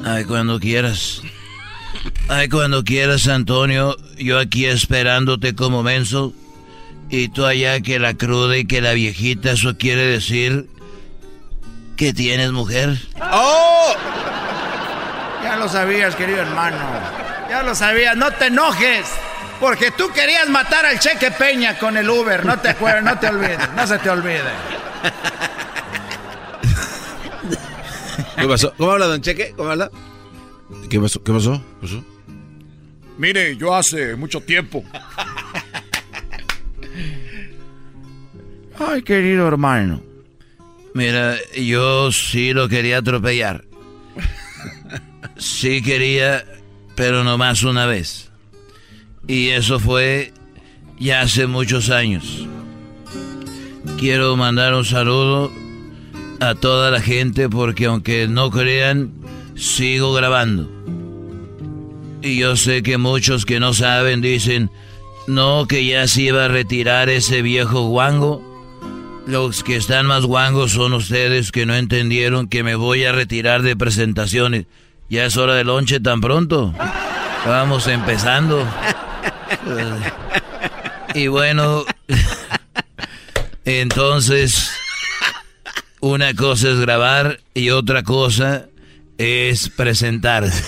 Ay, cuando quieras. Ay, cuando quieras, Antonio. Yo aquí esperándote como menso. Y tú allá que la cruda y que la viejita, eso quiere decir que tienes mujer.
¡Oh!
Ya lo sabías, querido hermano. Ya lo sabías, no te enojes. Porque tú querías matar al Cheque Peña con el Uber. No te acuerdas, no te olvides, no se te olvide.
¿Qué pasó? ¿Cómo habla, don Cheque? ¿Cómo habla? ¿Qué pasó? ¿Qué pasó? ¿Qué pasó?
Mire, yo hace mucho tiempo.
Ay, querido hermano.
Mira, yo sí lo quería atropellar. Sí quería, pero nomás una vez. Y eso fue ya hace muchos años. Quiero mandar un saludo a toda la gente porque aunque no crean, sigo grabando. Y yo sé que muchos que no saben dicen, no, que ya se iba a retirar ese viejo guango. Los que están más guangos son ustedes que no entendieron que me voy a retirar de presentaciones. Ya es hora de lonche tan pronto. Vamos empezando. Y bueno, entonces, una cosa es grabar y otra cosa es presentarse.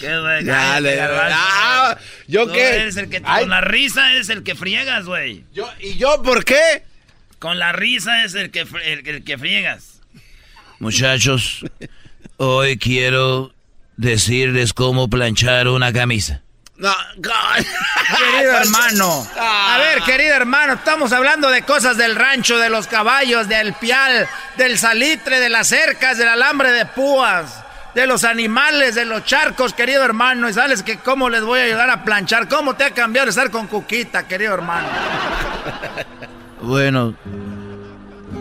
¿Qué, güey?
Dale, ah, ¿yo
Tú
qué?
Eres el que,
Ay.
con la risa eres el que friegas, güey.
Yo, ¿Y yo por qué?
Con la risa es el que, fr- el, el que friegas.
Muchachos, hoy quiero decirles cómo planchar una camisa.
No,
Querido hermano. A ver, querido hermano, estamos hablando de cosas del rancho, de los caballos, del pial, del salitre, de las cercas, del alambre de púas, de los animales, de los charcos, querido hermano. Y sabes que cómo les voy a ayudar a planchar. ¿Cómo te ha cambiado estar con Cuquita, querido hermano?
Bueno,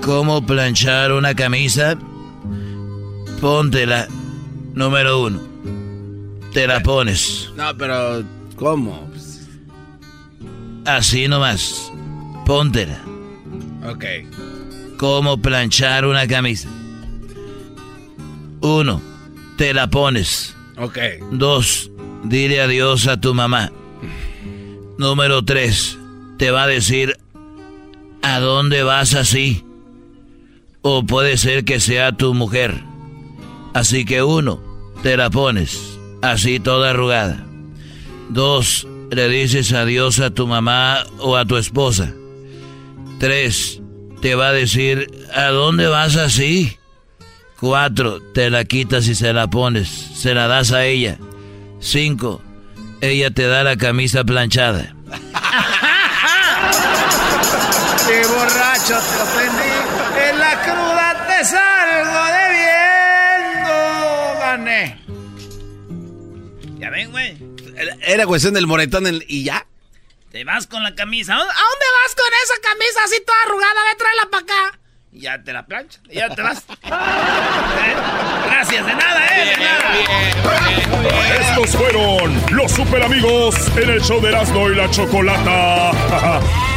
¿cómo planchar una camisa? Póntela, número uno. Te la pones.
No, pero ¿cómo?
Así nomás. Póntela.
Ok.
¿Cómo planchar una camisa? Uno, te la pones.
Ok.
Dos, dile adiós a tu mamá. Número tres, te va a decir a dónde vas así. O puede ser que sea tu mujer. Así que uno, te la pones así toda arrugada. Dos, le dices adiós a tu mamá o a tu esposa. Tres, te va a decir a dónde vas así. Cuatro, te la quitas y se la pones, se la das a ella. Cinco, ella te da la camisa planchada.
¡Qué borracho
Era cuestión del moretón el- y ya.
Te vas con la camisa.
¿A dónde vas con esa camisa así toda arrugada? Ve, tráela para acá.
Y ya te la plancha. Y ya te vas. ¿Eh? Gracias, de nada, ¿eh? De nada.
Estos fueron los super amigos en el show de Erasmo y la Chocolata.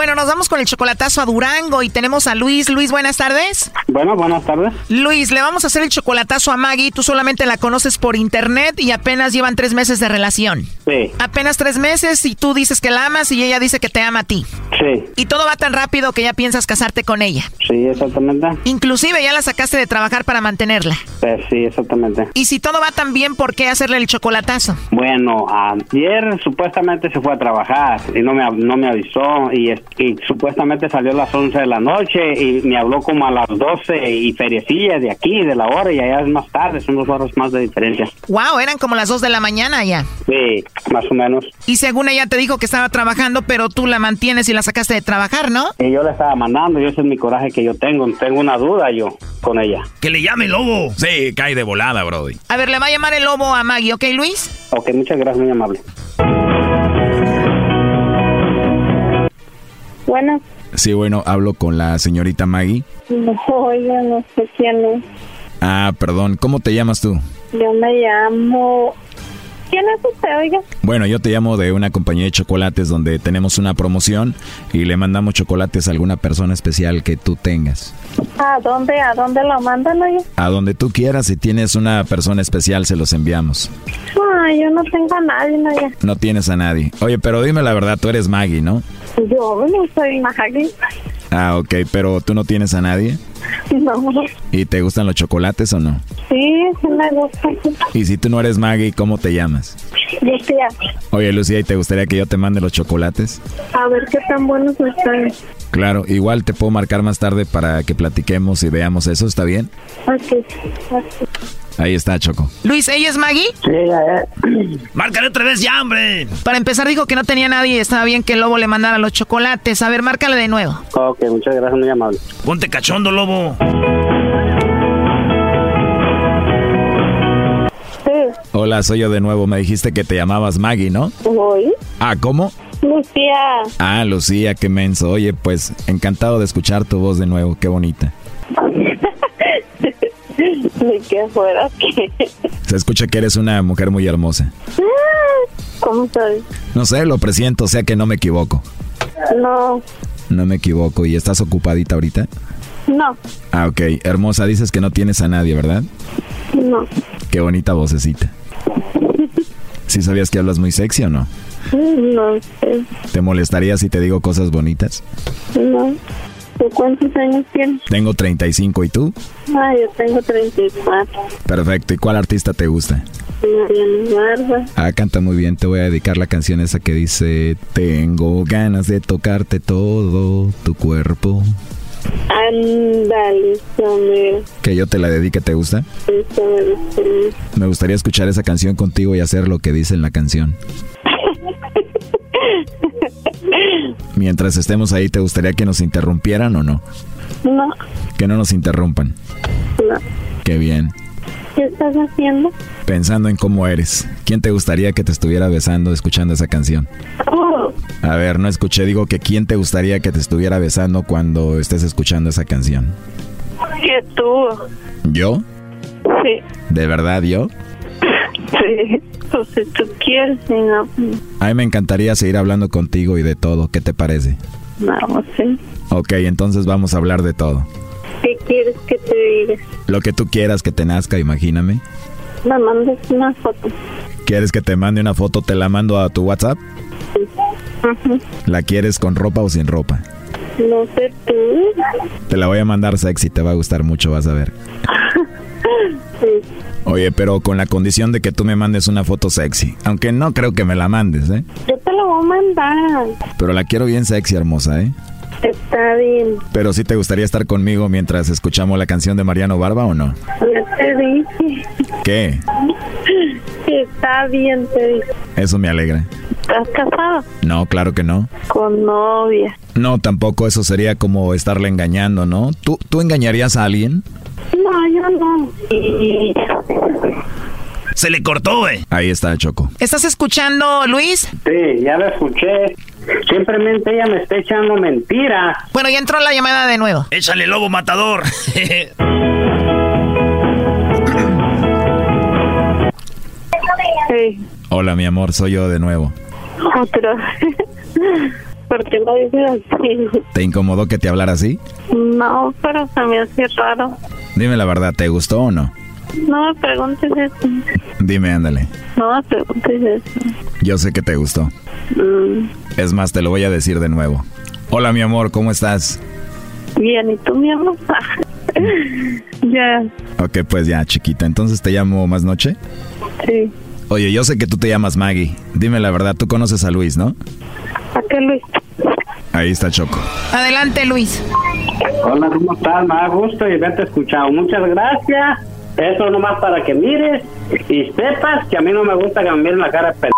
Bueno, nos vamos con el chocolatazo a Durango y tenemos a Luis. Luis, buenas tardes.
Bueno, buenas tardes.
Luis, le vamos a hacer el chocolatazo a Maggie. Tú solamente la conoces por internet y apenas llevan tres meses de relación.
Sí,
Apenas tres meses y tú dices que la amas y ella dice que te ama a ti.
sí,
Y todo va tan rápido que ya piensas casarte con ella.
sí, exactamente.
Inclusive ya la sacaste de trabajar para mantenerla.
Eh, sí, exactamente.
Y si todo va tan bien, ¿por qué hacerle el chocolatazo?
Bueno, ayer supuestamente se fue a trabajar y no me, no me avisó y, es- y supuestamente salió a las 11 de la noche y me habló como a las 12 y feriecilla de aquí, de la hora y allá es más tarde, son dos horas más de diferencia.
Wow, eran como las dos de la mañana ya.
Sí, más o menos.
Y según ella te dijo que estaba trabajando, pero tú la mantienes y la sacaste de trabajar, ¿no?
Y yo le estaba mandando y ese es mi coraje que yo tengo. Tengo una duda yo con ella.
Que le llame lobo.
Sí, cae de volada, Brody.
A ver, le va a llamar el lobo a Maggie, ¿ok, Luis?
Ok, muchas gracias, muy amable.
Bueno,
Sí, bueno, hablo con la señorita Maggie.
no, oiga, no sé quién es.
Ah, perdón, ¿cómo te llamas tú?
Yo me llamo... ¿Quién es usted, oiga?
Bueno, yo te llamo de una compañía de chocolates donde tenemos una promoción y le mandamos chocolates a alguna persona especial que tú tengas.
¿A dónde, a dónde lo mandan, oiga?
A donde tú quieras, si tienes una persona especial, se los enviamos.
Ay, yo no tengo a nadie, oiga.
No tienes a nadie. Oye, pero dime la verdad, tú eres Maggie, ¿no?
Yo no soy Maggie.
Ah, ok, pero tú no tienes a nadie.
No,
¿Y te gustan los chocolates o no?
sí, sí me gusta.
Y si tú no eres Maggie, ¿cómo te llamas?
Lucía,
Oye, Lucía, ¿y te gustaría que yo te mande los chocolates?
a ver qué tan buenos están.
Claro, igual te puedo marcar más tarde para que platiquemos y veamos eso, ¿está bien?
Ok, ok.
Ahí está, Choco.
Luis, ¿ella es Maggie?
Sí,
Márcale otra vez ya, hombre.
Para empezar dijo que no tenía nadie y estaba bien que el lobo le mandara los chocolates. A ver, márcale de nuevo.
Ok, muchas gracias, muy amable.
Ponte cachondo, lobo.
Hola, soy yo de nuevo. Me dijiste que te llamabas Maggie, ¿no?
Voy.
Ah, ¿cómo?
Lucía,
Ah, Lucía, qué menso. Oye, pues encantado de escuchar tu voz de nuevo. Qué bonita.
ni que fuera que...
Se escucha que eres una mujer muy hermosa.
¿Cómo soy?
No sé, lo presiento, o sea que no me equivoco.
No,
No me equivoco. ¿Y estás ocupadita ahorita?
no,
Ah, ok. Hermosa, dices que no tienes a nadie, ¿verdad?
no.
Qué bonita vocecita. ¿Sí sabías que hablas muy sexy o no?
No sé,
¿Te molestaría si te digo cosas bonitas?
no. ¿Tú cuántos años tienes?
Tengo 35 y tú?
Ah, yo tengo 34.
Perfecto. ¿Y cuál artista te gusta?
Mariana Barba.
Ah, canta muy bien. Te voy a dedicar la canción esa que dice Tengo ganas de tocarte todo tu cuerpo.
Ándale.
Que yo te la dedique, ¿te gusta?
Me
gustaría escuchar esa canción contigo y hacer lo que dice en la canción. Mientras estemos ahí, ¿te gustaría que nos interrumpieran o no?
No,
Que no nos interrumpan.
no.
Qué bien.
¿Qué estás haciendo?
Pensando en cómo eres. ¿Quién te gustaría que te estuviera besando escuchando esa canción?
Oh,
A ver, no escuché, digo que quién te gustaría que te estuviera besando cuando estés escuchando esa canción.
que tú.
¿Yo?
Sí,
¿De verdad yo?
Sí. Pues si tú quieres, si no,
A mí me encantaría seguir hablando contigo y de todo. ¿Qué te parece?
vamos, sí.
Ok, entonces vamos a hablar de todo.
¿Qué quieres que te diga?
Lo que tú quieras que te nazca, imagíname.
Me mandes una foto.
¿Quieres que te mande una foto? Te la mando a tu WhatsApp.
Ujú.
¿La quieres con ropa o sin ropa?
No sé tú.
Te la voy a mandar sexy, te va a gustar mucho, vas a ver.
Sí.
Oye, pero con la condición de que tú me mandes una foto sexy. Aunque no creo que me la mandes, ¿eh?
Yo te lo voy a mandar.
Pero la quiero bien sexy, hermosa, ¿eh?
Está bien.
Pero sí te gustaría estar conmigo mientras escuchamos la canción de Mariano Barba o no?
Ya te dije.
¿Qué?
Está bien, te dije.
Eso me alegra.
¿Estás casado?
No, claro que no.
Con novia.
No, tampoco eso sería como estarle engañando, ¿no? ¿Tú, ¿Tú engañarías a alguien?
No, yo no. Y...
Se le cortó, güey.
Ahí está, Choco.
¿Estás escuchando, Luis?
Sí, ya lo escuché. Simplemente ella me está echando mentiras.
Bueno, ya entró la llamada de nuevo.
Échale lobo matador.
Sí,
Hola, mi amor, soy yo de nuevo.
otra. ¿Por qué lo dices así?
¿Te incomodó que te hablara así?
No, pero se me hace raro.
Dime la verdad, ¿te gustó o no?
No me preguntes eso.
Dime, ándale.
No me preguntes eso.
Yo sé que te gustó.
Mm,
Es más, te lo voy a decir de nuevo. Hola, mi amor, ¿cómo estás?
bien, ¿y tú, mi amor? ya,
Ok, pues ya, chiquita. Entonces te llamo más noche.
sí.
Oye, yo sé que tú te llamas Maggie. Dime la verdad, tú conoces a Luis, ¿no?
¿A qué Luis?
Ahí está Choco.
Adelante, Luis.
Hola, ¿cómo estás? Me da gusto y haberte escuchado. Muchas gracias. Eso nomás para que mires y sepas que a mí no me gusta que me miren la cara de p...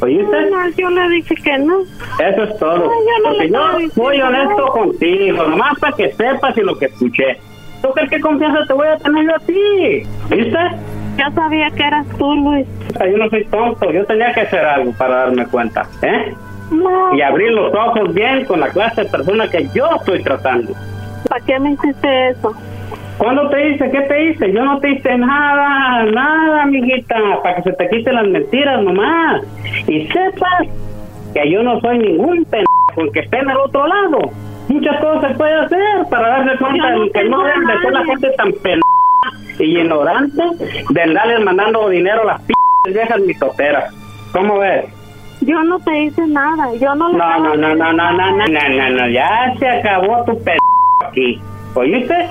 ¿Oíste?
No, yo le dije que no.
Eso es todo.
No, yo no
Porque yo soy honesto contigo, nomás para que sepas y lo que escuché. ¿Tú crees que confianza te voy a tener yo a ti? ¿Viste?
Yo sabía que eras tú, Luis.
Yo no soy tonto, yo tenía que hacer algo para darme cuenta, ¿eh?
No.
Y abrir los ojos bien con la clase de persona que yo estoy tratando.
¿Para qué me hiciste eso?
¿Cuándo te hice? ¿Qué te hice? Yo no te hice nada, nada, amiguita, para que se te quiten las mentiras nomás. Y sepas que yo no soy ningún pendejo que esté en el otro lado. Muchas cosas se puede hacer para darse cuenta
no
de que no deben de ser la gente tan pendeja y ignorante de andarles mandando dinero a las p viejas mitoteras. ¿Cómo ves?
Yo no te hice nada. Yo no le
No, no, no, no, no, no, no, no, no, no, ya se acabó tu p aquí. ¿Oíste?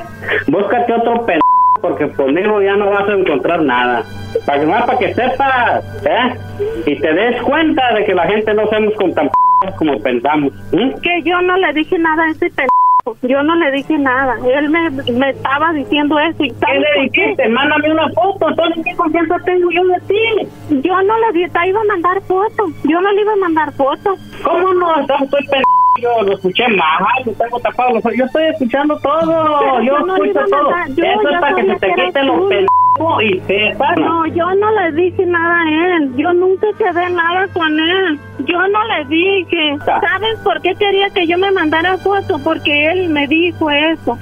Búscate otro p porque conmigo ya no vas a encontrar nada. Para que más para que sepas, ¿eh? Y te des cuenta de que la gente no somos con tan p como pensamos.
Que yo no le dije nada a ese Yo no le dije nada. Él me, me estaba diciendo eso. ¿Y
¿Qué le
qué?
dijiste? Mándame una foto. Entonces, ¿qué confianza tengo yo de ti?
Yo no le di- te iba a mandar fotos. Yo no le iba a mandar fotos.
¿Cómo no? Estoy p yo lo escuché más, lo tengo tapado. Yo estoy escuchando todo.
Pero
yo
yo no le
escucho todo.
yo
Eso es para que se te quiten los pendejos y.
No, yo no le dije nada a él. Yo nunca quedé nada con él. Yo no le dije. ¿Sabes por qué quería que yo me mandara foto? Porque él me dijo eso.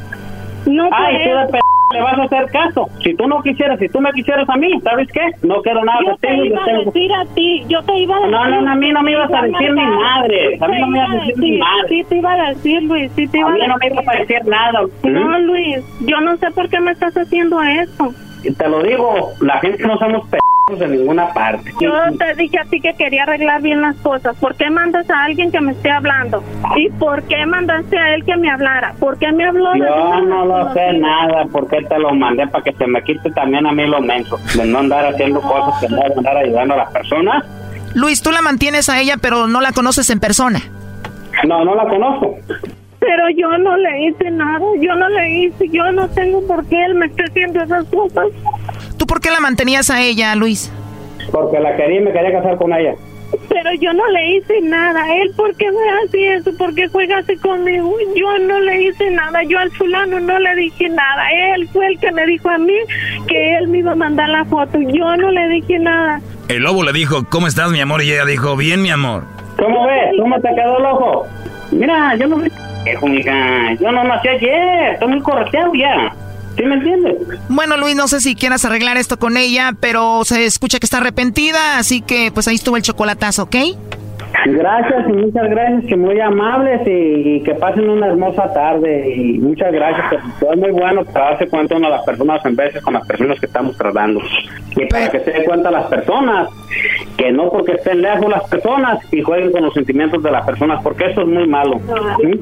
No
Ay, tú de
eso.
p le vas a hacer caso. Si tú no quisieras, si tú me quisieras a mí, ¿sabes qué? No quiero nada
Yo te
contigo.
iba
yo
a decir a ti, yo te iba a decir.
No, no, no, a mí no me ibas a decir mi madre. A mí no me ibas a decir mi madre.
Sí, te iba a decir, Luis, sí te
A
iba
mí
a
no me
decir.
ibas a decir nada.
No. Luis, yo no sé por qué me estás haciendo eso.
Y Te lo digo, la gente no somos p en ninguna parte.
Yo te dije a ti que quería arreglar bien las cosas. ¿Por qué mandas a alguien que me esté hablando? ¿Y por qué mandaste a él que me hablara? ¿Por qué me habló? de
Yo no lo sé nada, porque te lo mandé para que se me quite también a mí lo menso, de no andar haciendo cosas que no andar ayudando a las personas.
Luis, tú la mantienes a ella, pero no la conoces en persona.
No, no la conozco.
Pero yo no le hice nada. Yo no le hice. Yo no tengo por qué él me esté haciendo esas cosas.
¿Tú por qué la mantenías a ella, Luis?
Porque la quería y me quería casar con ella.
Pero yo no le hice nada. Él, ¿por qué me hace eso? ¿Por qué juega así conmigo? Yo no le hice nada. Yo al fulano no le dije nada. Él fue el que me dijo a mí que él me iba a mandar la foto. Yo no le dije nada.
El lobo le dijo, ¿cómo estás, mi amor? Y ella dijo, bien, mi amor.
¿Cómo ves? ¿Cómo te quedó el ojo? Mira, yo no Yo no nací ayer. Estoy muy correteado ya. ¿Sí me entiendes?
Bueno, Luis, no sé si quieras arreglar esto con ella, pero se escucha que está arrepentida, así que pues ahí estuvo el chocolatazo, ¿ok?
Gracias y muchas gracias, que muy amables y, y que pasen una hermosa tarde y muchas gracias, que todo es muy bueno para darse cuenta uno de las personas en veces con las personas que estamos tratando y para que se den cuenta las personas que no porque estén lejos las personas y jueguen con los sentimientos de las personas porque eso es muy malo. ¿sí?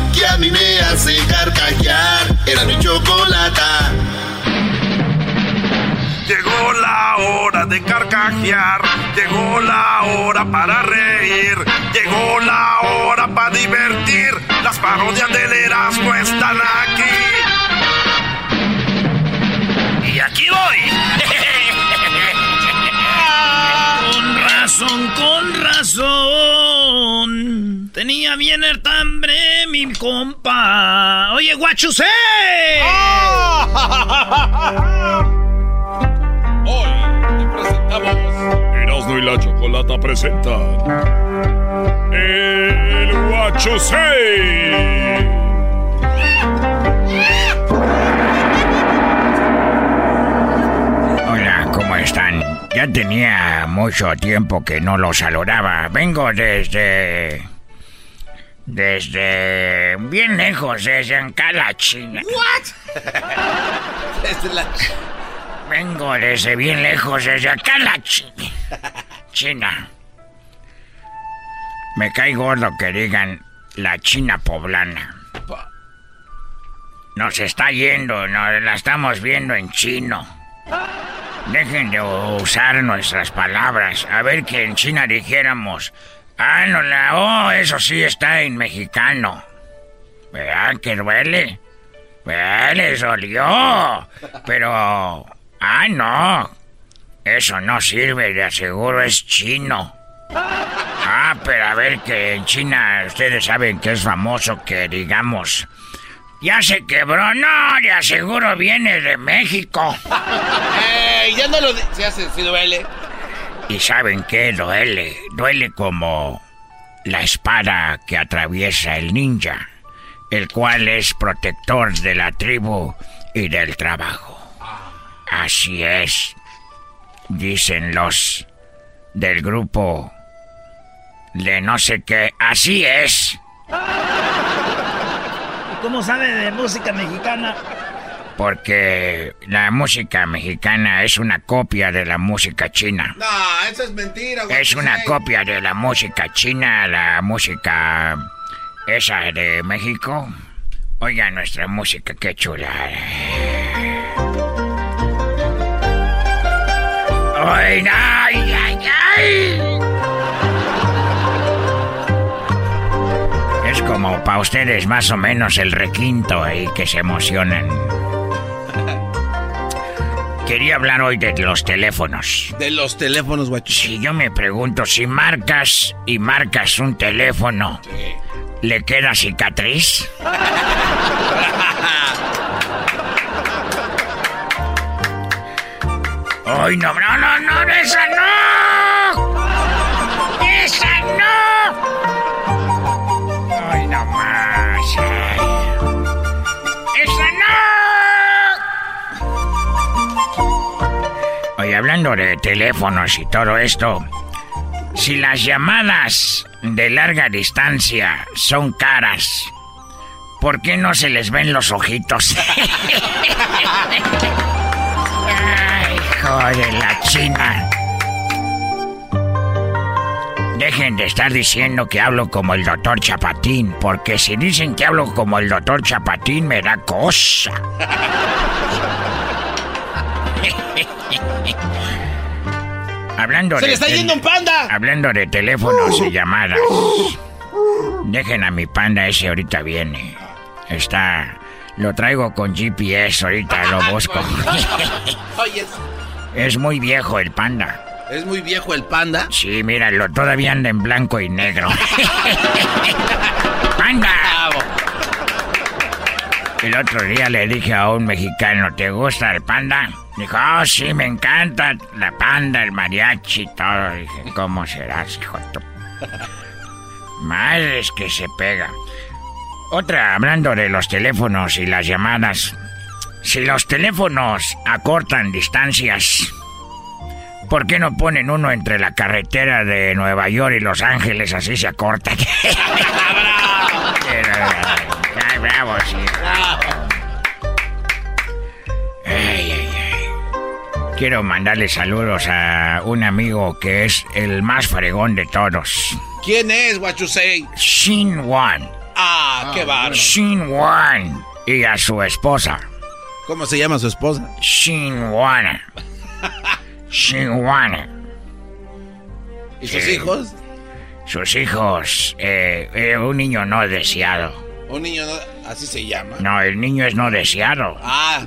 que a mí me hace carcajear. Era mi chocolata.
Llegó la hora de carcajear, llegó la hora para reír, llegó la hora para divertir. Las parodias del Erasmo están aquí.
Y aquí voy. Con razón, con razón. Tenía bien el hambre mi compa. Oye, guachusé.
Erasno y la chocolata presentan. El
¿cómo están? Ya tenía mucho tiempo que no los saludaba. Vengo desde... Desde... Bien lejos, desde Ancala, China. Vengo desde bien lejos, desde Ancala, China. China. Me cae gordo que digan la China poblana. Nos está yendo, nos la estamos viendo en chino. Dejen de usar nuestras palabras. A ver que en China dijéramos, ah, no la, oh, eso sí está en mexicano. ¿Verdad que duele? ¿Verdad? Les dolió. Pero, ah, no. Eso no sirve, de aseguro es chino. Ah, pero a ver que en China ustedes saben que es famoso que digamos, ya se quebró, no, de aseguro viene de México.
Ya no lo se hace, si duele.
¿Y saben qué duele? Duele como la espada que atraviesa el ninja, el cual es protector de la tribu y del trabajo. Así es, dicen los del grupo de no sé qué. Así es.
¿Cómo sabe de música mexicana?
Porque la música mexicana es una copia de la música china.
No, eso es mentira, güey.
Es una copia de la música china, la música esa de México. Oiga nuestra música, qué chula. Ay, ay, ay, ay. Es como para ustedes más o menos el requinto y que se emocionan. Quería hablar hoy de los teléfonos.
De los teléfonos, guacho.
Si yo me pregunto si marcas y marcas un teléfono, ¿le queda cicatriz? Ay, no, no, no, no, esa no. Hablando de teléfonos y todo esto, si las llamadas de larga distancia son caras, ¿por qué no se les ven los ojitos? Ay, hijo de la china. Dejen de estar diciendo que hablo como el doctor Chapatín, porque si dicen que hablo como el doctor Chapatín me da cosa. Hablando
¡Se
de
le está yendo un panda!
Hablando de teléfonos y llamadas. Dejen a mi panda ese ahorita viene. Está. Lo traigo con GPS, ahorita lo busco. Es muy viejo el panda.
es muy viejo el panda.
Sí, míralo, todavía anda en blanco y negro. ¡Panda! El otro día le dije a un mexicano, ¿te gusta el panda? Dijo, oh, sí, me encanta la panda, el mariachi y todo. Dije, ¿cómo serás, hijo tu... Madres que se pega. Otra, hablando de los teléfonos y las llamadas. Si los teléfonos acortan distancias, ¿por qué no ponen uno entre la carretera de Nueva York y Los Ángeles? Así se acorta. Ay, bravo, sí. Ay, ay, ay. Quiero mandarle saludos a un amigo que es el más fregón de todos.
¿Quién es, what you say?
Shin Wan.
Ah, qué bárbaro.
Shin Wan. Y a su esposa.
¿Cómo se llama su esposa?
Shin Wan. Shin Wan.
¿Y sus hijos?
Sus hijos. eh, eh, un niño no deseado.
Un niño, no- así se llama.
No, el niño es no deseado.
Ah,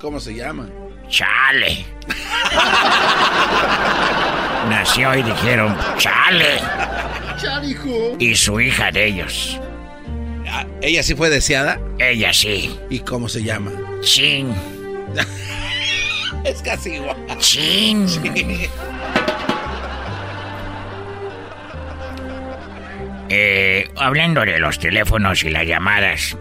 ¿cómo se llama?
Chale. Nació y dijeron, chale.
Chalijo.
Y su hija de ellos.
Ah, ¿Ella sí fue deseada?
Ella sí.
¿Y cómo se llama?
Chin.
Es casi igual.
Chin. Eh, hablando de los teléfonos y las llamadas,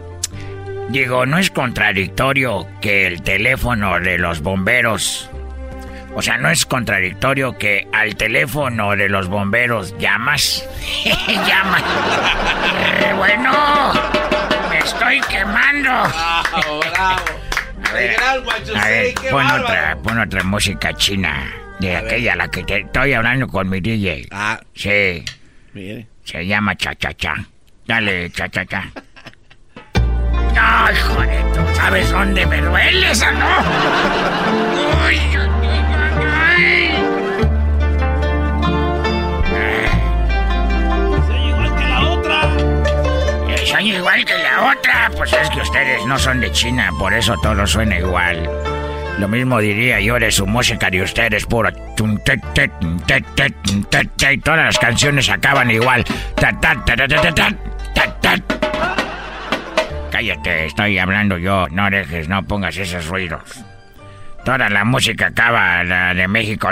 digo, ¿no es contradictorio que el teléfono de los bomberos, o sea, no es contradictorio que al teléfono de los bomberos llamas? llamas. Eh, bueno, me estoy quemando.
Bravo, bravo.
A ver, ver, pon otra, pon otra música china. De aquella, la que te estoy hablando con mi DJ.
Ah,
Sí,
mire.
Se llama Cha Cha Cha. Dale, Cha Cha Cha. Ay, joder, ¿tú sabes dónde me duele esa, no? Uy, ay, ay,
igual que la otra.
Soy igual que la otra. Pues es que ustedes no son de China, por eso todo suena igual. Lo mismo diría yo de su música de ustedes, pura. Todas las canciones acaban igual. Cállate, estoy hablando yo. No dejes, no pongas esos ruidos. Toda la música acaba la de México.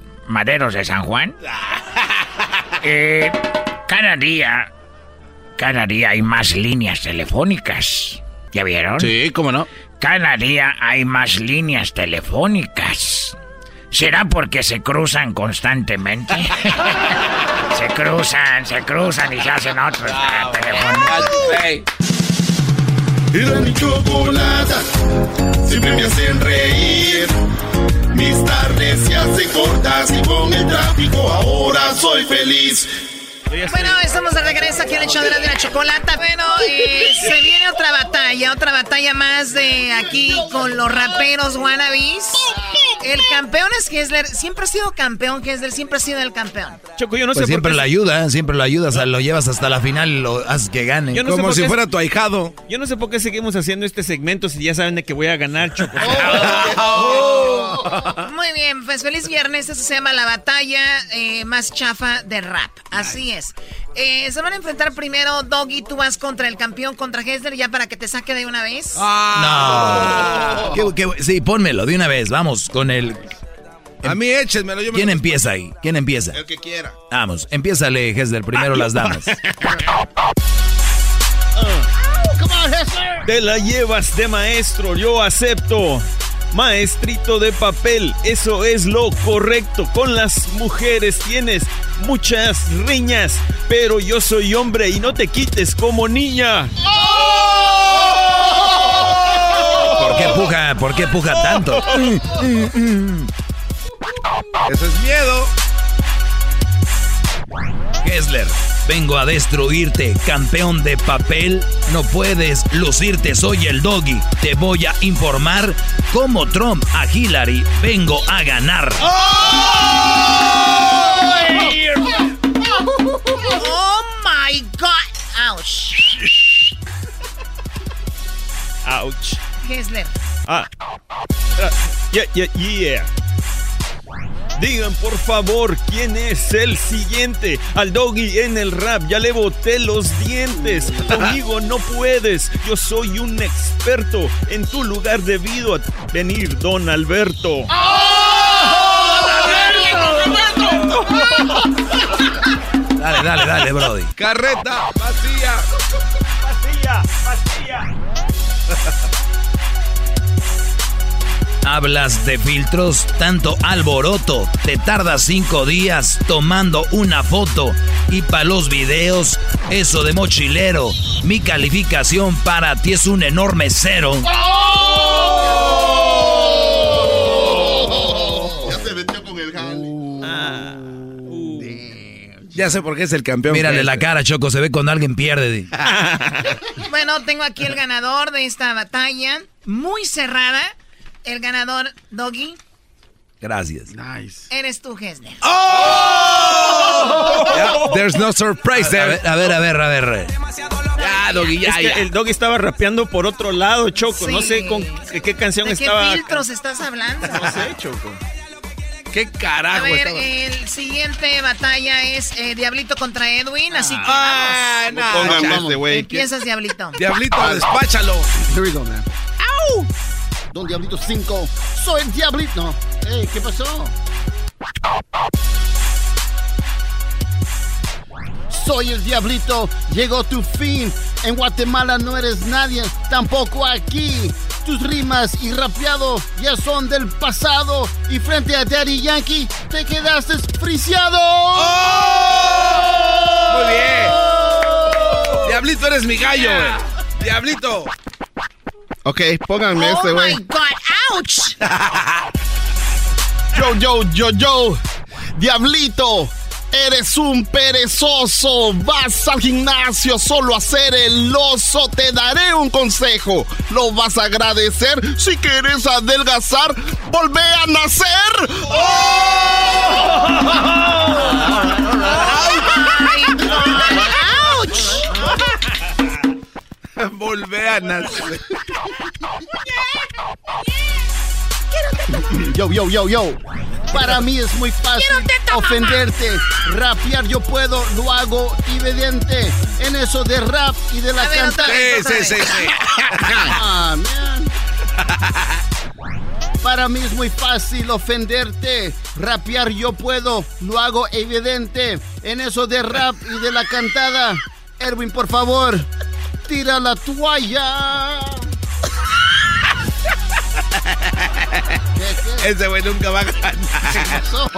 maderos de San Juan, eh, cada día, cada día hay más líneas telefónicas. ¿Ya vieron?
Sí, ¿cómo no?
Cada día hay más líneas telefónicas. ¿Será porque se cruzan constantemente? se cruzan, se cruzan y se hacen otros teléfonos.
Era mi chocolata, Mis tardes se hacen cortas y con el tráfico ahora soy feliz.
Bueno, estamos de regreso aquí en el show de la, de la chocolata. Bueno, eh, se viene otra batalla, otra batalla más de aquí con los raperos wannabes. El campeón es Hessler. Siempre ha sido campeón, Hessler. Siempre ha sido el campeón.
Choco, yo no
Pues
sé
siempre
por
lo
qué...
ayuda, siempre lo ayudas, lo llevas hasta la final y lo haces que gane.
No sé por qué-
tu ahijado.
Yo no sé por qué seguimos haciendo este segmento si ya saben de que voy a ganar, Choco.
Muy bien, pues feliz viernes. Eso se llama la batalla eh, más chafa de rap. Así es. Eh, se van a enfrentar primero Doggy. Tú vas contra el campeón, contra Hessler, ya para que te saque de una vez.
No. ¿Qué- qué- sí, pónmelo de una vez. Vamos con el.
A mí échenmelo. Yo me
¿Quién
lo-
empieza ahí? ¿Quién empieza?
El que quiera.
Vamos, empiézale, Hesler, primero las damas.
Come on, Hessler.
Te la llevas de maestro, yo acepto. Maestrito de papel, eso es lo correcto. Con las mujeres tienes muchas riñas, pero yo soy hombre y no te quites como niña.
¿Por qué puja, por qué puja tanto?
Eso es miedo.
Hessler, vengo a destruirte, campeón de papel. No puedes lucirte, soy el doggy. Te voy a informar como Trump a Hillary. Vengo a ganar.
Oh my God. Ouch.
Ouch.
Hessler.
Ah. Ah, Yeah, yeah, yeah. Digan por favor quién es el siguiente. Al doggy en el rap ya le boté los dientes. Conmigo no puedes. Yo soy un experto. En tu lugar debido a venir, don Alberto.
Dale, dale, dale, Brody.
Carreta vacía.
Vacía, vacía.
Hablas de filtros, tanto alboroto. Te tardas cinco días tomando una foto. Y para los videos, eso de mochilero. Mi calificación para ti es un enorme cero.
Ya se metió con el jale.
Ya sé por qué es el campeón.
Mírale la cara, Choco, se ve cuando alguien pierde.
Bueno, tengo aquí el ganador de esta batalla. Muy cerrada. El ganador, Doggy,
Gracias.
Nice.
eres tú, Hessler.
Yeah, there's no surprise
A
there.
ver, a ver, a ver, a ver.
Ya, Doggy, ya,
Es que
ya.
el doggy estaba rapeando por otro lado, Choco. No sé con qué, qué canción
¿De qué
estaba.
filtros estás hablando?
No sé, Choco.
¿Qué
A
carajo
ver,
estaba?
el siguiente batalla es eh, Diablito contra Edwin, así que
Ah,
vamos.
no,
este güey.
Empiezas, Diablito.
Diablito, despáchalo.
Here we go, man. ¡Au! Don Diablito 5. Soy el Diablito. No. Ey, ¿qué pasó? Soy el Diablito. Llegó tu fin. En Guatemala no eres nadie. Tampoco aquí. Tus rimas y rapeado ya son del pasado. Y frente a Daddy Yankee te quedaste friciado.
Muy bien. Diablito, eres mi gallo. Diablito.
Ok, pónganme
Oh
este, güey.
my God, ouch.
Yo, yo, yo, yo. Diablito, eres un perezoso. Vas al gimnasio solo a hacer el oso. Te daré un consejo. Lo vas a agradecer si quieres adelgazar. Volvé a nacer.
ouch.
Volvé a nacer.
Yo, yo, yo, yo. Para mí es muy fácil ofenderte. Rapear yo puedo, lo hago evidente. En eso de rap y de la
A ver, otra
canta.
vez, otra
Sí, sí,
vez.
sí.
Ah, man. Para mí es muy fácil ofenderte. Rapear yo puedo, lo hago evidente. En eso de rap y de la cantada. Erwin, por favor, tira la toalla. ¿Qué, qué?
Este güey nunca va a ganar.
pasó?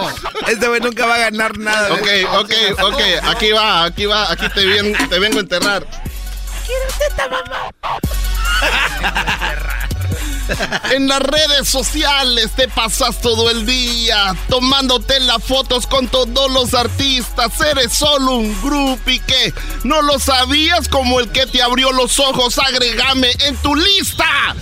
Este güey nunca va a ganar nada.
Ok, ok, ok. Aquí va, aquí va. Aquí te, ven- te vengo a enterrar. En las redes sociales te pasas todo el día tomándote las fotos con todos los artistas. Eres solo un groupie que no lo sabías como el que te abrió los ojos. Agrégame en tu lista.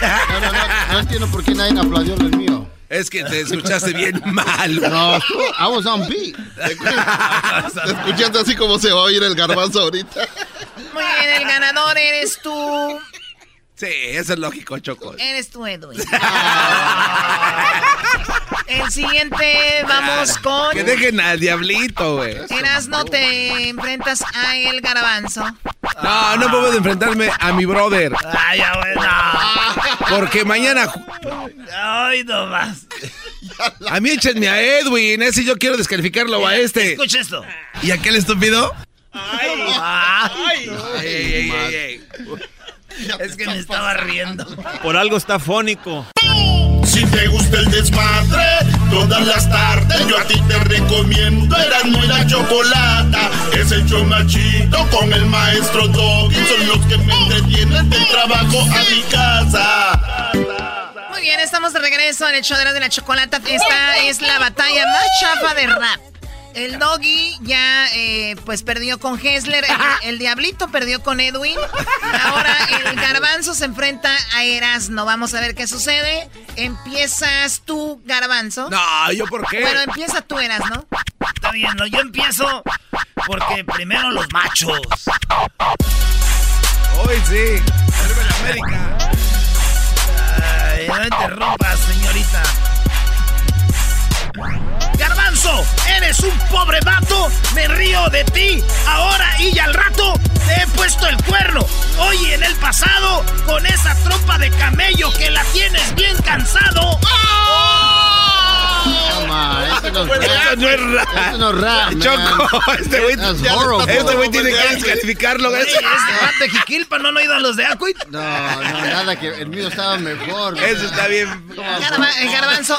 No, no, no, no entiendo por qué nadie aplaudió el mío.
Es que te escuchaste bien mal.
No, I was on beat.
Te escuchaste así como se va a oír el garbanzo ahorita.
Muy bien, el ganador eres tú.
Sí, eso es lógico, Choco.
Eres tú, Edwin. El siguiente, vamos con.
Que dejen al diablito, güey.
Eras no te enfrentas a el garbanzo.
No, no puedo enfrentarme a mi brother.
Ay, ya, güey, no.
Porque mañana.
Ay, no más.
A mí échenme a Edwin. Ese yo quiero descalificarlo a este.
Escucha esto.
¿Y aquel estúpido?
Ay,
Ey, ey, ey, ey.
Es que me estaba riendo.
Por algo está fónico.
Si te gusta el desmadre, todas las tardes yo a ti te recomiendo Erasmo y la Chocolata. Es el chido con el maestro Doggy. Son los que me entretienen del trabajo a mi casa.
Muy bien, estamos de regreso en el show de la, de la chocolata. Esta es la batalla más chafa de rap. El doggy ya eh, pues perdió con Hessler, el, el diablito perdió con Edwin. Ahora el garbanzo se enfrenta a Erasno. Vamos a ver qué sucede. Empiezas tú, garbanzo.
No, ¿yo por qué?
Bueno, empieza tú, Erasno.
Está bien, no, yo empiezo porque primero los machos.
Hoy sí. América.
Ay, no interrumpas, señorita. Eres un pobre vato, me río de ti, ahora y al rato te he puesto el cuerno. Hoy en el pasado, con esa trompa de camello que la tienes bien cansado.
Este no es
Eso no es rap.
Este no es rap, man.
Choco, este güey este güey tiene que descalificarlo.
Este vato de Jiquilpa, ¿no han oído a los de Acuit?
No, no, nada que el mío estaba mejor. man.
Eso está bien.
Garba- garbanzo,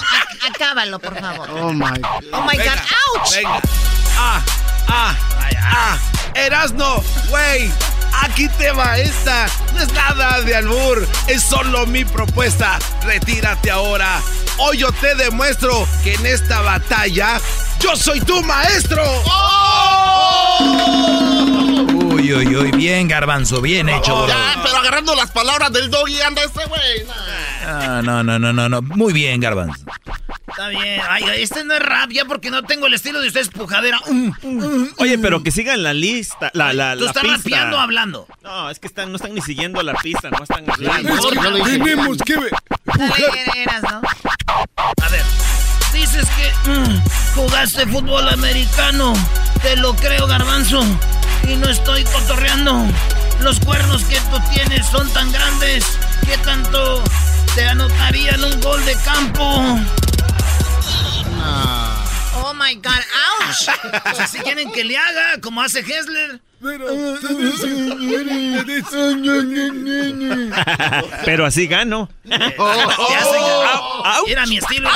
acábalo, por favor.
Oh my God.
Oh my God, ouch.
Venga. Ah, ah, ah. Erasno, güey. Aquí te va esta. No es nada de albur. Es solo mi propuesta. Retírate ahora. Hoy yo te demuestro que en esta batalla yo soy tu maestro.
Uy, uy, uy, bien, garbanzo, bien hecho, bro.
Ya, pero agarrando las palabras del doggy anda este güey.
Ah, no, no, no, no, no. Muy bien, garbanzo.
Está bien. Ay, este no es rap ya porque no tengo el estilo de ustedes pujadera. Mm, mm,
Oye,
mm.
pero que sigan la lista, la, la,
¿Tú
la
estás
pista.
rapeando o hablando?
No, es que están, no están ni siguiendo la pista, no están hablando.
Es que lo dije.
Tenemos que ver.
Erasno.
A ver. Dices que mm, jugaste fútbol americano. Te lo creo, garbanzo. Y no estoy cotorreando. Los cuernos que tú tienes son tan grandes que tanto te anotarían un gol de campo.
Oh my God, ouch.
O sea, si quieren que le haga como hace Hessler.
Pero así gano.
Ya sé, Era mi estilo.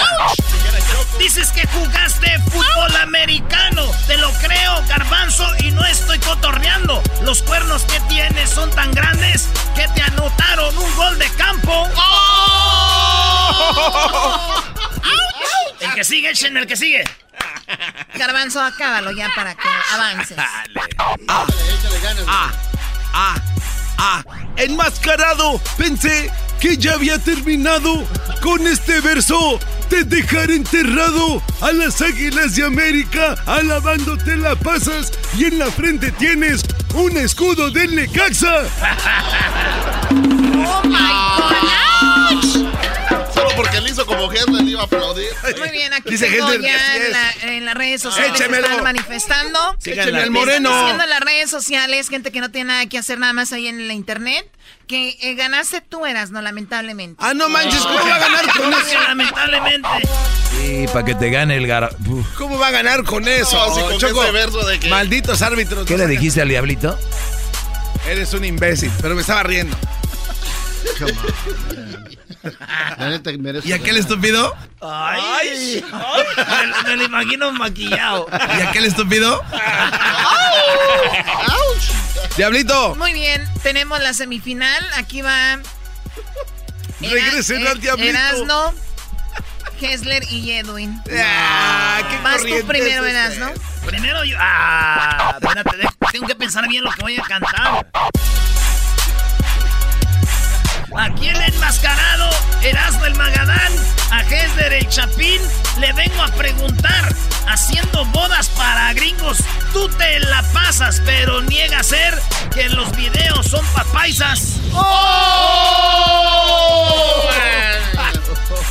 Dices que jugaste fútbol americano. Te lo creo, garbanzo, y no estoy cotorreando. Los cuernos que tienes son tan grandes que te anotaron un gol de campo. El que sigue, echen el que sigue.
Garbanzo, acábalo ya para que avances.
Ah, ah, ah. Enmascarado, pensé que ya había terminado. Con este verso, te dejaré enterrado a las águilas de América. Alabándote la pasas y en la frente tienes un escudo del Necaxa.
Oh my God,
como le iba a aplaudir.
Muy bien, aquí
Dice
tengo ya
así
en,
es.
la- en las redes sociales
Échemelo.
están manifestando.
Écheme al
están
moreno.
diciendo en las redes sociales, gente que no tiene nada que hacer nada más ahí en la internet, que eh, ganaste tú eras, no lamentablemente.
Ah, no manches, ¿cómo va a ganar con
¿Cómo
eso?
lamentablemente?
Sí, para que te gane el gar... Uf.
¿Cómo va a ganar con eso?
No, con
Choco?
ese verso de que-
Malditos árbitros.
¿Qué le dijiste al diablito?
Eres un imbécil, pero me estaba riendo.
La neta, merezco
¿Y aquel
ganar.
estúpido?
Ay, Me, me lo imagino maquillado.
¿Y aquel estúpido? Diablito.
Muy bien, tenemos la semifinal. Aquí va.
Regresen al Diablito.
Erasno, Hessler y Edwin.
Ah, qué
Vas tú primero,
es
Erasno.
Primero yo. Ah, espérate, tengo que pensar bien lo que voy a cantar. Aquí el enmascarado, Erasmo el Magadán, a Hesder el Chapín, le vengo a preguntar, haciendo bodas para gringos, tú te la pasas, pero niega ser que los videos son papaisas.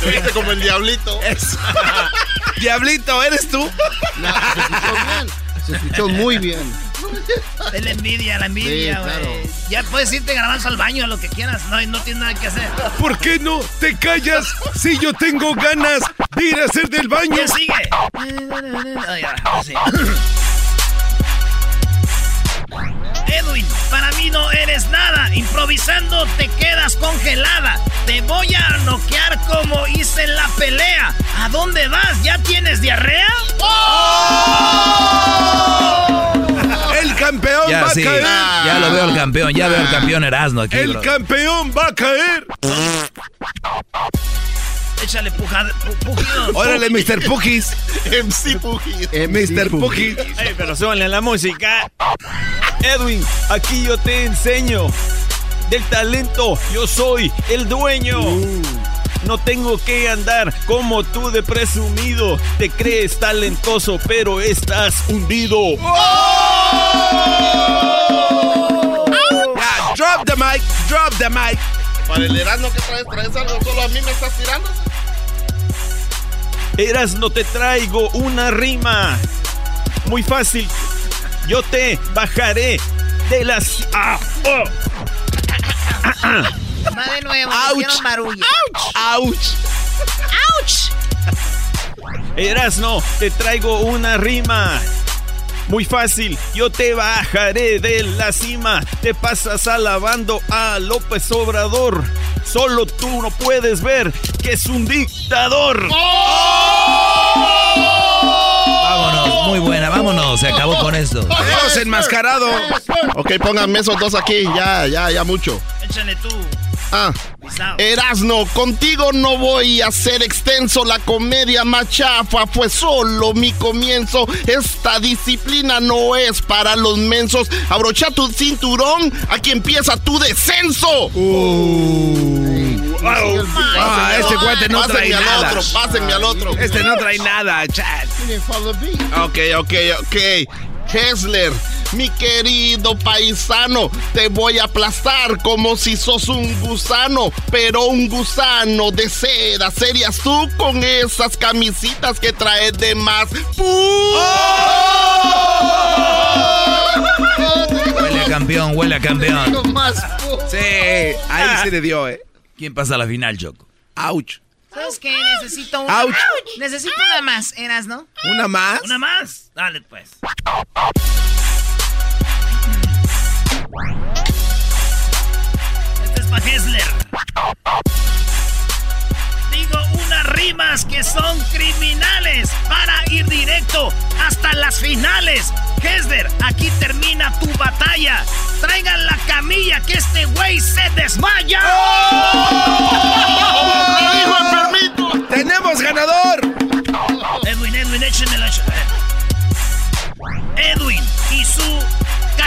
Te viste como el diablito.
Diablito, ¿eres tú?
No, se escuchó muy bien.
Es la envidia, la envidia,
Sí,
güey.
claro.
Ya puedes irte garbanzo al baño, a lo que quieras, no, no tienes nada que hacer.
¿Por qué no te callas si yo tengo ganas de ir a hacer del baño?
¿Quién sigue? Ay, ahora sí. Edwin, para mí no eres nada. Improvisando te quedas congelada. Te voy a noquear como hice en la pelea. ¿A dónde vas? ¿Ya tienes diarrea?
El campeón
Ya,
va
sí,
a caer.
ya lo veo el campeón, ya veo el campeón Erasmo aquí,
El
bro.
campeón va a caer.
Échale pujada, pu- pujidos.
Órale, Mr. Pukis.
MC Pugis.
Mr. Pukis.
Ey, pero súbanle a la música. Edwin, aquí yo te enseño. Del talento, yo soy el dueño. No tengo que andar como tú de presumido. Te crees talentoso, pero estás hundido.
Ya, drop the mic, drop the mic.
Para el Erasmo que traes, traes algo, solo a mí me estás tirando.
Eras no te traigo una rima. Muy fácil. Yo te bajaré de las. Ah, oh. Ah, ah.
Va de nuevo,
Ouch.
barullo.
¡Auch!
¡Auch!
Erasno, te traigo una rima. Muy fácil, yo te bajaré de la cima. Te pasas alabando a López Obrador. Solo tú no puedes ver que es un dictador.
Vámonos, muy buena, vámonos, se acabó con esto.
Adiós, enmascarado.
Ok, pónganme esos dos aquí, ya, ya, ya mucho.
Échale tú.
Ah. Erasno, contigo no voy a ser extenso. La comedia más chafa fue solo mi comienzo. Esta disciplina no es para los mensos. Abrocha tu cinturón, aquí empieza tu descenso.
Ah, este cuate no trae
Pásenme al
nada.
otro, pásenme al otro.
Este no trae nada, chat.
Ok, ok, ok. Hessler, mi querido paisano, te voy a aplastar como si sos un gusano, pero un gusano de seda. Serías tú con esas camisitas que traes de más.
Huele a campeón, huele a campeón.
Sí, ahí se le dio, eh.
¿Quién pasa a la final, Choco?
Ouch.
¿Sabes qué? Necesito una.
Ouch.
Necesito una más, Eras, ¿no?
¿Una más?
¿Una más? Dale, pues. Este es para Hessler. Que son criminales para ir directo hasta las finales. Hessler, aquí termina tu batalla. Traigan la camilla que este güey se desmaya.
¡Tenemos ganador!
Edwin, Edwin, échenmelo. échenmelo. Edwin y su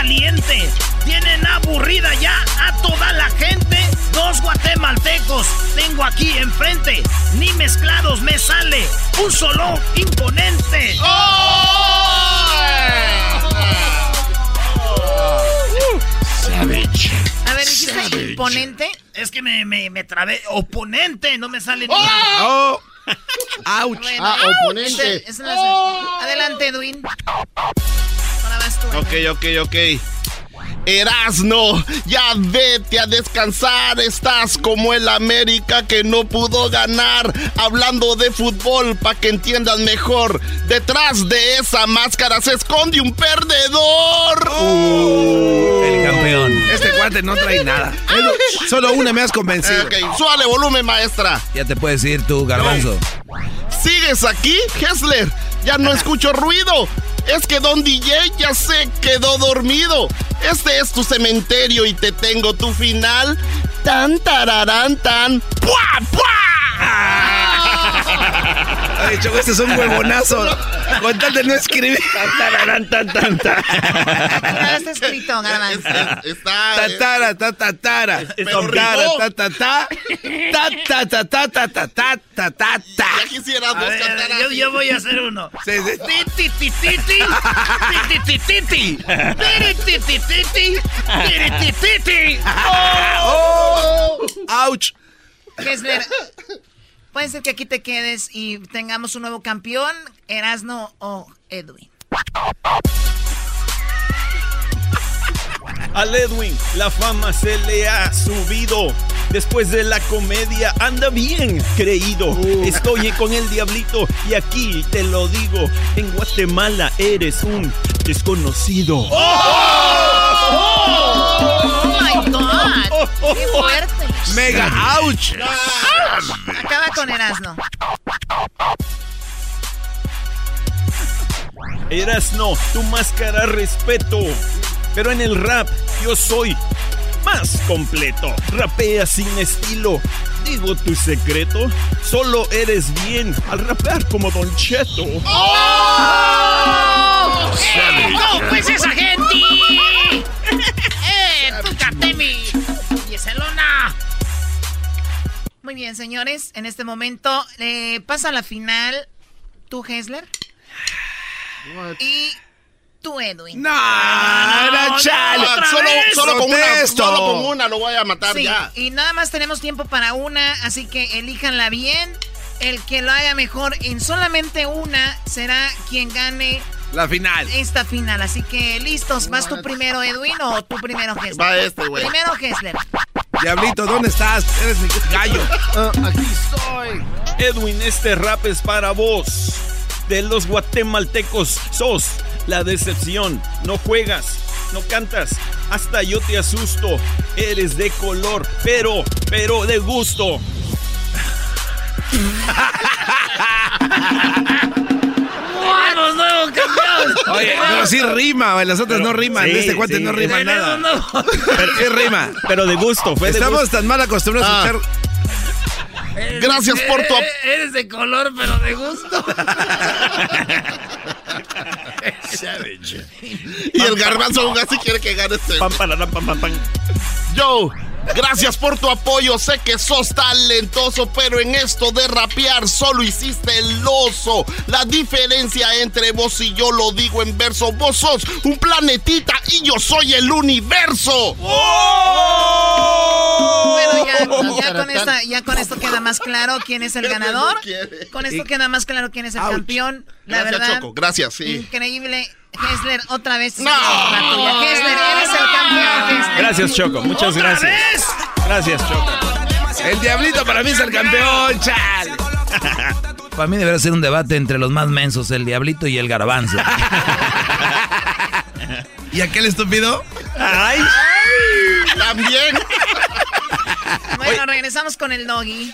caliente tienen aburrida ya a toda la gente. Dos guatemaltecos tengo aquí enfrente. Ni mezclados me sale un solo imponente.
Savage.
A ver, dijiste imponente.
Es que me, me, me trabé. Oponente, no me sale ni.
Oh. Ouch.
Bueno,
Ah, oponente.
no es- Adelante, Edwin. Ahora vas tú.
Ok, ok, ok. Erasno, ya vete a descansar. Estás como el América que no pudo ganar. Hablando de fútbol, para que entiendas mejor. Detrás de esa máscara se esconde un perdedor.
El campeón.
Este cuate no trae nada. Solo una me has convencido.
Ok, súbale volumen, maestra.
Ya te puedes ir tú, Garbanzo.
¿Sigues aquí, Hessler? Ya no escucho ruido. Es que Don DJ ya se quedó dormido. Este es tu cementerio y te tengo tu final. Tan tararán tan. ¡Pua,
Ay, Choco, este es un huevonazo. No. Tan, tan, tan,
tan, está.
Tatara,
tatatara.
Tatara,
Yo voy a hacer uno. Titi, titi, titi. Titi, ¡Oh! ¡Auch! ¿Qué es?
¡Oh!
Puede ser que aquí te quedes y tengamos un nuevo campeón, Erasno o Edwin.
Al Edwin la fama se le ha subido. Después de la comedia anda bien creído. Estoy con el diablito y aquí te lo digo. En Guatemala eres un desconocido.
¡Oh, my God! ¡Qué fuerte!
Mega ouch.
Acaba con Erasno.
Erasno, tu máscara respeto. Pero en el rap yo soy más completo. Rapea sin estilo. Digo tu secreto. Solo eres bien al rapear como Don Cheto.
¡Oh! ¡Eh! ¿Cómo pues esa gente?
Muy bien, señores. En este momento eh, pasa la final tú, Hessler. Y tú, Edwin.
No, no, chale.
Solo, solo con una, solo con una lo voy a matar
Sí,
ya.
y nada más tenemos tiempo para una, así que elíjanla bien. El que lo haga mejor en solamente una será quien gane
La final.
esta final. Así que listos, ¿vas tú primero, Edwin, o tú primero, Hessler?
Va este, güey.
Primero, Hessler.
Diablito, ¿dónde estás? Eres mi gallo.
aquí estoy.
Edwin, este rap es para vos. De los guatemaltecos sos la decepción. No juegas, no cantas, hasta yo te asusto. Eres de color, pero, pero de gusto.
¡Vamos, nuevo campeón!
Oye, pero sí rima, güey. Las otras
Pero-
no riman.
sí,
de este cuate
sí.
no rima
Tenemos
nada.
nuevo-
Pero,
¿Qué rima?
pero de gusto, fue de
Estamos
gusto.
tan mal acostumbrados a
Ah.
escuchar.
Gracias por tu
Eh, Eres de color, pero de gusto.
Y el garbanzo aún así quiere que gane este.
Pam, pararán, pam, pam, pam.
Yo, gracias por tu apoyo. Sé que sos talentoso, pero en esto de rapear solo hiciste el oso. La diferencia entre vos y yo lo digo en verso. Vos sos un planetita y yo soy el universo.
Bueno, ya, ya con esta, ya con esto queda más claro quién es el ganador. Con esto queda más claro quién es el
Ouch.
campeón. La
Gracias,
verdad,
Choco. Gracias, sí.
increíble. Hessler, otra vez.
No.
Hessler, eres el campeón. Hessler.
Gracias, Choco. Muchas
¿Otra
gracias.
vez?
Gracias, Choco.
El diablito para mí es el campeón, chal.
Para mí debería ser un debate entre los más mensos, el diablito y el garbanzo.
¿Y aquel estúpido?
Ay,
También.
Bueno, regresamos con el doggy.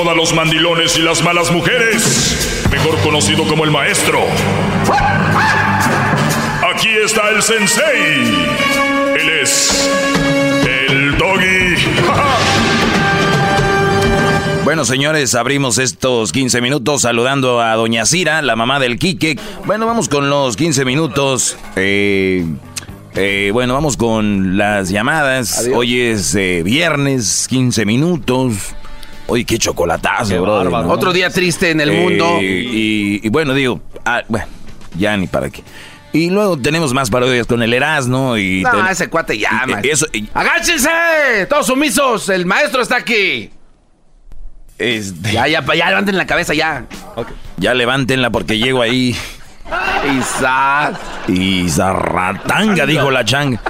Incomoda a los mandilones y las malas mujeres. Mejor conocido como el maestro. Aquí está el sensei. Él es. El doggy.
Bueno, señores, abrimos estos 15 minutos saludando a Doña Cira, la mamá del Quique. Bueno, vamos con los 15 minutos. Eh, eh, bueno, vamos con las llamadas. Hoy es eh, viernes, 15 minutos. Oye, qué chocolatazo, bro.
Otro día triste en el mundo.
Y, y bueno, digo, ah, bueno, ya ni para qué. Y luego tenemos más parodias con el Erasmo y...
No,
ten-
ese cuate man.
Eso, y-
¡Agáchense! ¡Todos sumisos! ¡El maestro está aquí!
este,
Ya, ya, ya, levanten la cabeza ya.
Ya levántenla porque llego ahí.
Isa. Isarratanga, dijo la changa.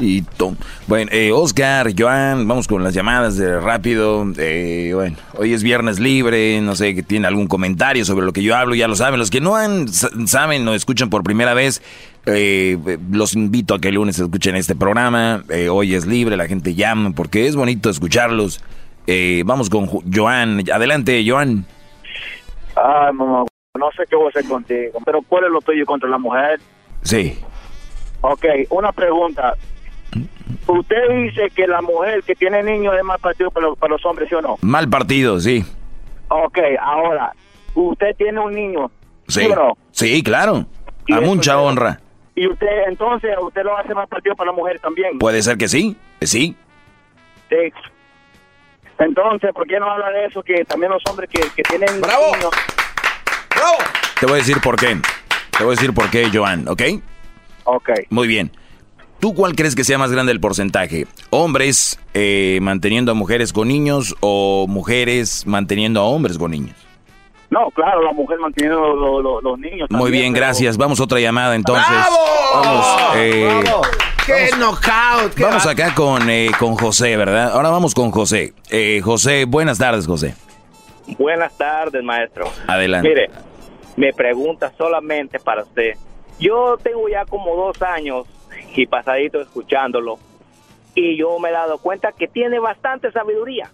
Y tom. Bueno, eh, Oscar, Joan, vamos con las llamadas de rápido. Eh, bueno, hoy es viernes libre, no sé que tiene algún comentario sobre lo que yo hablo, ya lo saben. Los que no han, saben o escuchan por primera vez, eh, los invito a que el lunes escuchen este programa. Eh, hoy es libre, la gente llama porque es bonito escucharlos. Eh, vamos con Joan. Adelante, Joan.
Ay, mamá, no sé qué voy a hacer contigo, pero ¿cuál es lo tuyo contra la mujer?
Sí.
Ok, una pregunta. Usted dice que la mujer que tiene niños es más partido para los, para los hombres, ¿sí o no?
Mal partido, sí.
Ok, ahora, usted tiene un niño,
Sí.
o no?
Sí, claro. A mucha honra.
Y usted, entonces, usted lo hace más partido para la mujer también.
Puede ser que sí. Sí.
Sí. Entonces, ¿por qué no habla de eso? Que también los hombres que, que tienen
¡Bravo!
niños...
Te voy a decir por qué. Te voy a decir por qué, Joan, ¿ok?
Ok.
Muy bien. ¿Tú cuál crees que sea más grande el porcentaje? ¿Hombres eh, manteniendo a mujeres con niños o mujeres manteniendo a hombres con niños?
No, claro, la mujer manteniendo los, los- los- los niños.
Muy
también,
bien,
pero-
gracias. Vamos a otra llamada entonces. Vamos, eh,
¡Qué knockout! qué
vamos
va-
acá con, eh, con José, ¿verdad? Ahora vamos con José. Eh, José, buenas tardes, José.
Buenas tardes, maestro.
Adelante.
Mire, me pregunta solamente para usted. Yo tengo ya como dos años y pasadito escuchándolo y yo me he dado cuenta que tiene bastante sabiduría.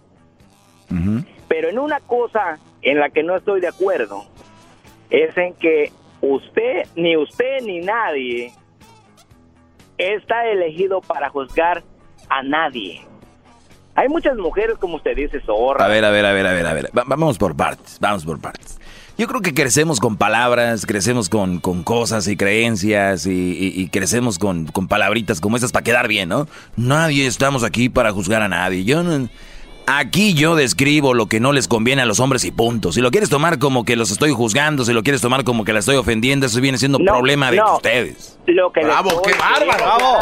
Pero en una cosa en la que no estoy de acuerdo es en que usted, ni usted ni nadie está elegido para juzgar a nadie. Hay muchas mujeres, como usted dice, zorras.
A ver, a ver, a ver, a ver, a ver. Va- vamos por partes, vamos por partes. Yo creo que crecemos con palabras, crecemos con, con cosas y creencias y, y- y crecemos con, con palabritas como esas para quedar bien, ¿no? Nadie estamos aquí para juzgar a nadie. Yo no- Aquí yo describo lo que no les conviene a los hombres y punto. Si lo quieres tomar como que los estoy juzgando, si lo quieres tomar como que la estoy ofendiendo, eso viene siendo
No,
problema de
no.
ustedes.
Lo que
Bravo, qué bárbaro, bravo.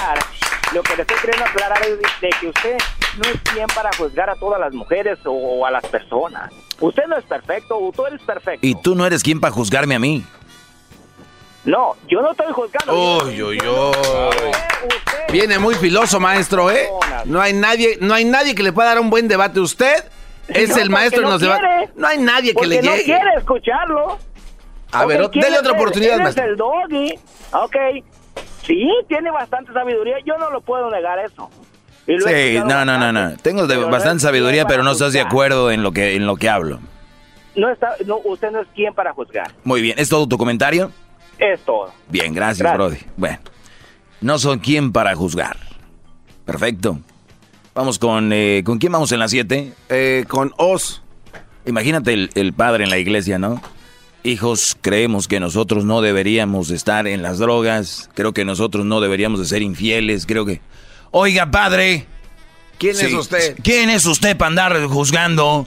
Lo que le estoy queriendo aclarar es de, que usted no es quien para juzgar a todas las mujeres o, o a las personas. Usted no es perfecto, tú eres perfecto.
Y tú no eres quien para juzgarme a mí.
No, yo no estoy juzgando.
Uy, uy, uy. Viene muy filoso, maestro, ¿eh? No hay nadie, no hay nadie que le pueda dar un buen debate. Usted es
No,
el maestro en los
no
debates. No hay nadie que le
no
llegue.
quiere escucharlo.
A ver, dele
¿quién
otra oportunidad, maestro.
el doggy. Ok. Sí, tiene bastante sabiduría. Yo no lo puedo negar eso. Y lo he
Sí, no, no, no, no. Tengo de-
pero no
bastante sabiduría, pero no estás de acuerdo en lo que, en lo que hablo.
No está, no, usted no es quien para juzgar.
Muy bien, ¿es todo tu comentario?
Es todo.
Bien, gracias,
Gracias.
Brody. Bueno, no son quien para juzgar. Perfecto. Vamos con... eh, ¿Con quién vamos en las 7?
con Os.
Imagínate el, el padre en la iglesia, ¿no? Hijos, creemos que nosotros no deberíamos estar en las drogas. Creo que nosotros no deberíamos de ser infieles. Creo que... Oiga, padre.
¿Quién es usted?
¿Quién es usted para andar juzgando?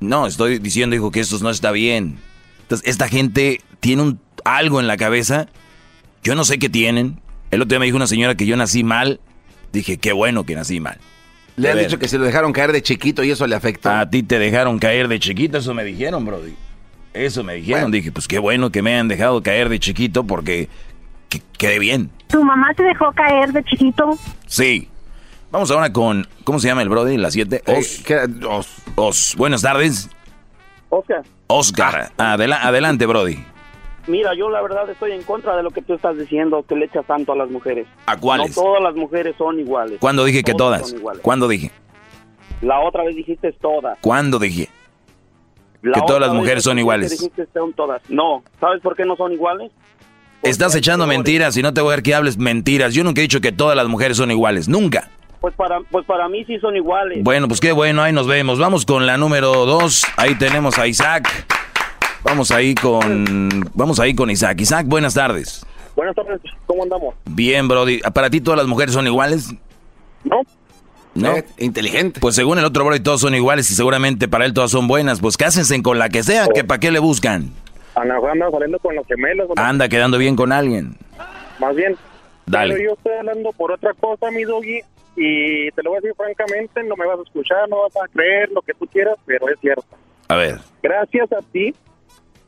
No, estoy diciendo, hijo, que esto no está bien. Entonces, esta gente tiene un, algo en la cabeza. Yo no sé qué tienen. El otro día me dijo una señora que yo nací mal. Dije, qué bueno que nací mal.
Le han
ver,
dicho que se lo dejaron caer de chiquito y eso le afecta.
A ti te dejaron caer de chiquito, eso me dijeron, Brody. Eso me dijeron. Dije, pues qué bueno que me hayan dejado caer de chiquito porque que- quedé bien.
¿Tu mamá te dejó caer de chiquito?
Sí. Vamos ahora con. ¿Cómo se llama el Brody? Las 7. Os. Os. Os. Buenas tardes.
Oscar,
Oscar. Adela- adelante, Brody.
mira, yo la verdad estoy en contra de lo que tú estás diciendo, que le echas tanto a las mujeres.
¿A cuáles?
No todas las mujeres son iguales.
¿Cuándo dije que
Todas
todas?
son iguales.
¿Cuándo dije?
La otra vez dijiste todas.
¿Cuándo dije?
La
Que todas las mujeres son iguales.
dijiste son todas. No, ¿sabes por qué no son iguales?
Estás echando mentiras y no te voy a ver que hables mentiras. Yo nunca he dicho que todas las mujeres son iguales. Nunca.
Pues para, pues para mí sí son iguales.
Bueno, pues qué bueno, ahí nos vemos. Vamos con la número dos. Ahí tenemos a Isaac. Vamos ahí con. Vamos ahí con Isaac. Isaac, buenas tardes.
Buenas tardes, ¿cómo andamos?
Bien, Brody. ¿Para ti todas las mujeres son iguales?
No.
¿No?
Eh, inteligente.
Pues según el otro Brody todos son iguales y seguramente para él todas son buenas. Pues cásense con la que sea, que para qué le buscan.
Ana anda saliendo con los gemelos.
Anda quedando bien con alguien.
Más bien.
Dale.
Pero yo estoy hablando por otra cosa, mi doggy. Y te lo voy a decir francamente, no me vas a escuchar, no vas a creer lo que tú quieras, pero es cierto.
A ver.
Gracias a ti,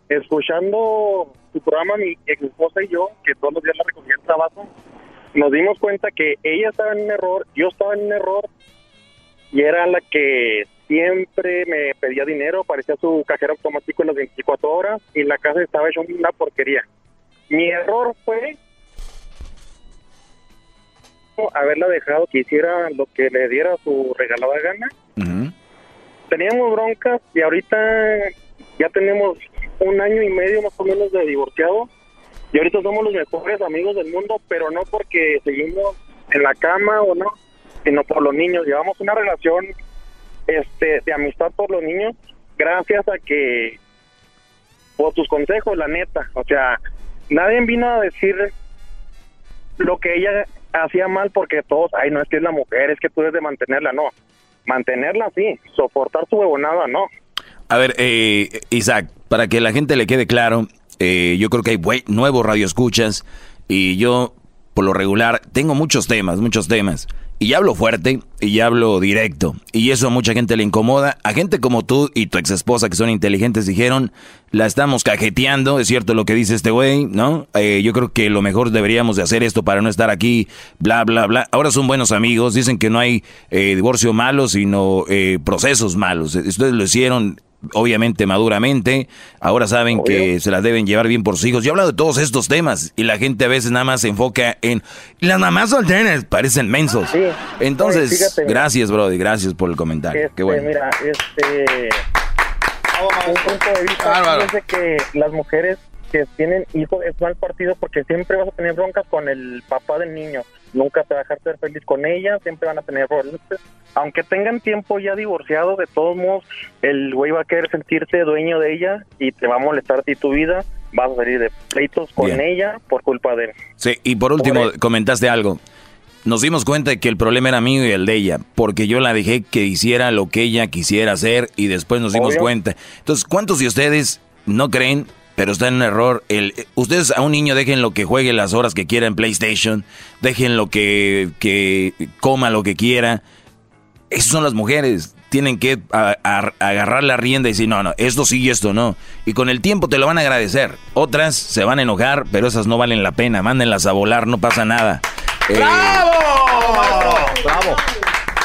escuchando
su programa, mi ex esposa y yo, que todos los días la recogía el trabajo, nos dimos cuenta que ella estaba en un error, yo estaba en un error, y era la que siempre me pedía dinero, parecía su cajero automático en las 24 horas, y la casa estaba hecha una porquería. Mi error fue haberla dejado que hiciera lo que le diera su regalada gana. Teníamos broncas y ahorita ya tenemos un año y medio más o menos de divorciado y ahorita somos los mejores amigos del mundo, pero no porque seguimos en la cama o no, sino por los niños. Llevamos una relación este de amistad por los niños gracias a que por tus consejos, la neta. O sea, nadie vino a decir lo que ella hacía mal porque todos, ay, no es que es la mujer, es que tú debes de mantenerla, no. Mantenerla sí, soportar su huevonada, no.
A ver, eh, Isaac, para que la gente le quede claro, eh, yo creo que hay nuevos radioescuchas y yo, por lo regular, tengo muchos temas, muchos temas. Y hablo fuerte y hablo directo. Y eso a mucha gente le incomoda. A gente como tú y tu ex esposa que son inteligentes dijeron, la estamos cajeteando, es cierto lo que dice este güey, ¿no? Eh, yo creo que lo mejor deberíamos de hacer esto para no estar aquí, bla, bla, bla. Ahora son buenos amigos, dicen que no hay eh, divorcio malo, sino eh, procesos malos. Ustedes lo hicieron obviamente maduramente, ahora saben que se las deben llevar bien por sus hijos. Yo he hablado de todos estos temas y la gente a veces nada más se enfoca en las mamás solteras, parecen mensos. Entonces,
Oye, fíjate.
gracias, Brody, gracias por el comentario.
Este,
Qué bueno.
Mira, este. Un punto de vista
Bárbaro.
es de que las mujeres que tienen hijos es mal partido porque siempre vas a tener broncas con el papá del niño. Nunca te va a dejar ser feliz con ella, siempre van a tener problemas. Aunque tengan tiempo ya divorciados, de todos modos, el güey va a querer sentirse dueño de ella y te va a molestar a ti tu vida. Vas a salir de pleitos con
Bien.
ella por culpa de él.
Sí, y por último, comentaste algo. Nos dimos cuenta de que el problema era mío y el de ella, porque yo la dejé que hiciera lo que ella quisiera hacer y después nos dimos
Obvio.
cuenta. Entonces, ¿cuántos de ustedes no creen, pero está en un error? El, ustedes a un niño dejen lo que juegue las horas que quiera en PlayStation, dejen lo que, que coma lo que quiera. Esas son las mujeres. Tienen que a- a- agarrar la rienda y decir, no, no, esto sí y esto no. Y con el tiempo te lo van a agradecer. Otras se van a enojar, pero esas no valen la pena. Mándenlas a volar, no pasa nada. Eh,
¡Bravo!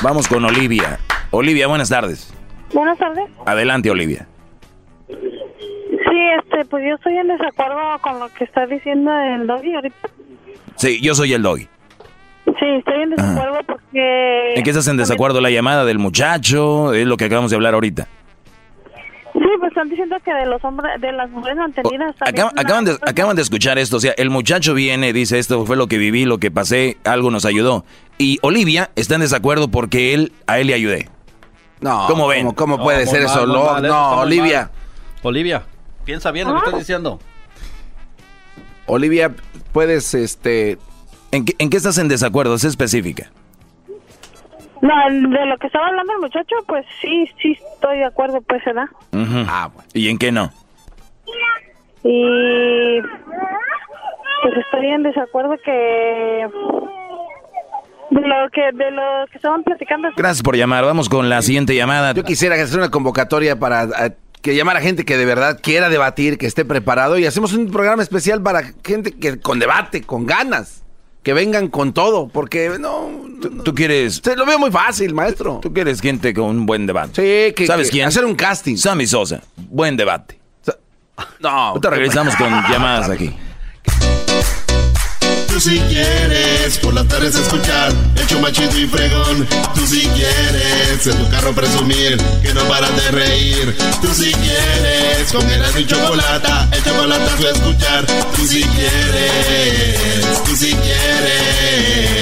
Vamos con Olivia. Olivia, buenas tardes.
Buenas tardes.
Adelante, Olivia.
Sí, este, pues yo estoy en desacuerdo con lo que está diciendo el doggy ahorita.
Sí, yo soy el doggy.
Sí, estoy en desacuerdo porque...
¿En qué estás en desacuerdo? ¿La llamada del muchacho? Es lo que acabamos de hablar ahorita.
Sí, pues están diciendo que de los hombres, de las mujeres mantenidas...
acaban, de, acaban de escuchar esto. O sea, el muchacho viene, dice esto fue lo que viví, lo que pasé, algo nos ayudó. Y Olivia está en desacuerdo porque él, a él le ayudé.
No,
¿Cómo ven?
¿Cómo, puede ser
mal,
eso? No,
mal,
no, Olivia.
mal. Olivia, piensa bien lo que estás diciendo.
Olivia, puedes, este...
¿En qué, en qué estás en desacuerdo? Es específica.
No, de lo que estaba hablando el muchacho, pues sí, sí estoy de acuerdo, pues, ¿verdad?
Ah, ¿Y en qué no?
Y... Pues estoy en desacuerdo que... De lo que, de lo que estaban platicando...
Gracias por llamar. Vamos con la siguiente llamada.
Yo quisiera hacer una convocatoria para eh, que llamar a gente que de verdad quiera debatir, que esté preparado y hacemos un programa especial para gente que con debate, con ganas, que vengan con todo, porque no,
¿Tú quieres...?
se lo veo muy fácil, maestro.
Tú quieres gente con un buen debate.
Sí, que,
¿Sabes
que
quién?
Hacer un casting.
Sammy Sosa. Buen debate.
No.
Ahorita regresamos con llamadas aquí.
Tú si quieres por las tardes escuchar el show más chido y fregón. Tú si quieres en tu carro presumir que no paras de reír. Tú si quieres con Erasmo y chocolate, el chocolate a escuchar. Tú si quieres, tú si quieres.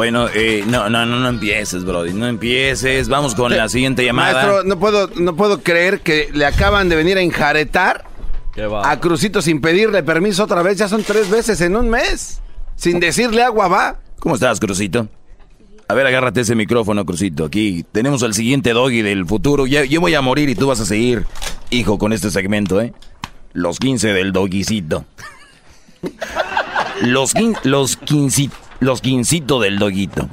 Bueno, eh, no, no, no, no empieces, Brody. No empieces. Vamos con la siguiente llamada.
Maestro, no puedo, no puedo creer que le acaban de venir a enjaretar a Crucito sin pedirle permiso otra vez. Ya son tres veces en un mes. Sin decirle agua va.
¿Cómo estás, Crucito? A ver, agárrate ese micrófono, Crucito. Aquí tenemos al siguiente doggy del futuro. Ya, yo voy a morir y tú vas a seguir, hijo, con este segmento, ¿eh? Los 15 del doguicito. Los, quin- los, quinci- los quincito del doguito.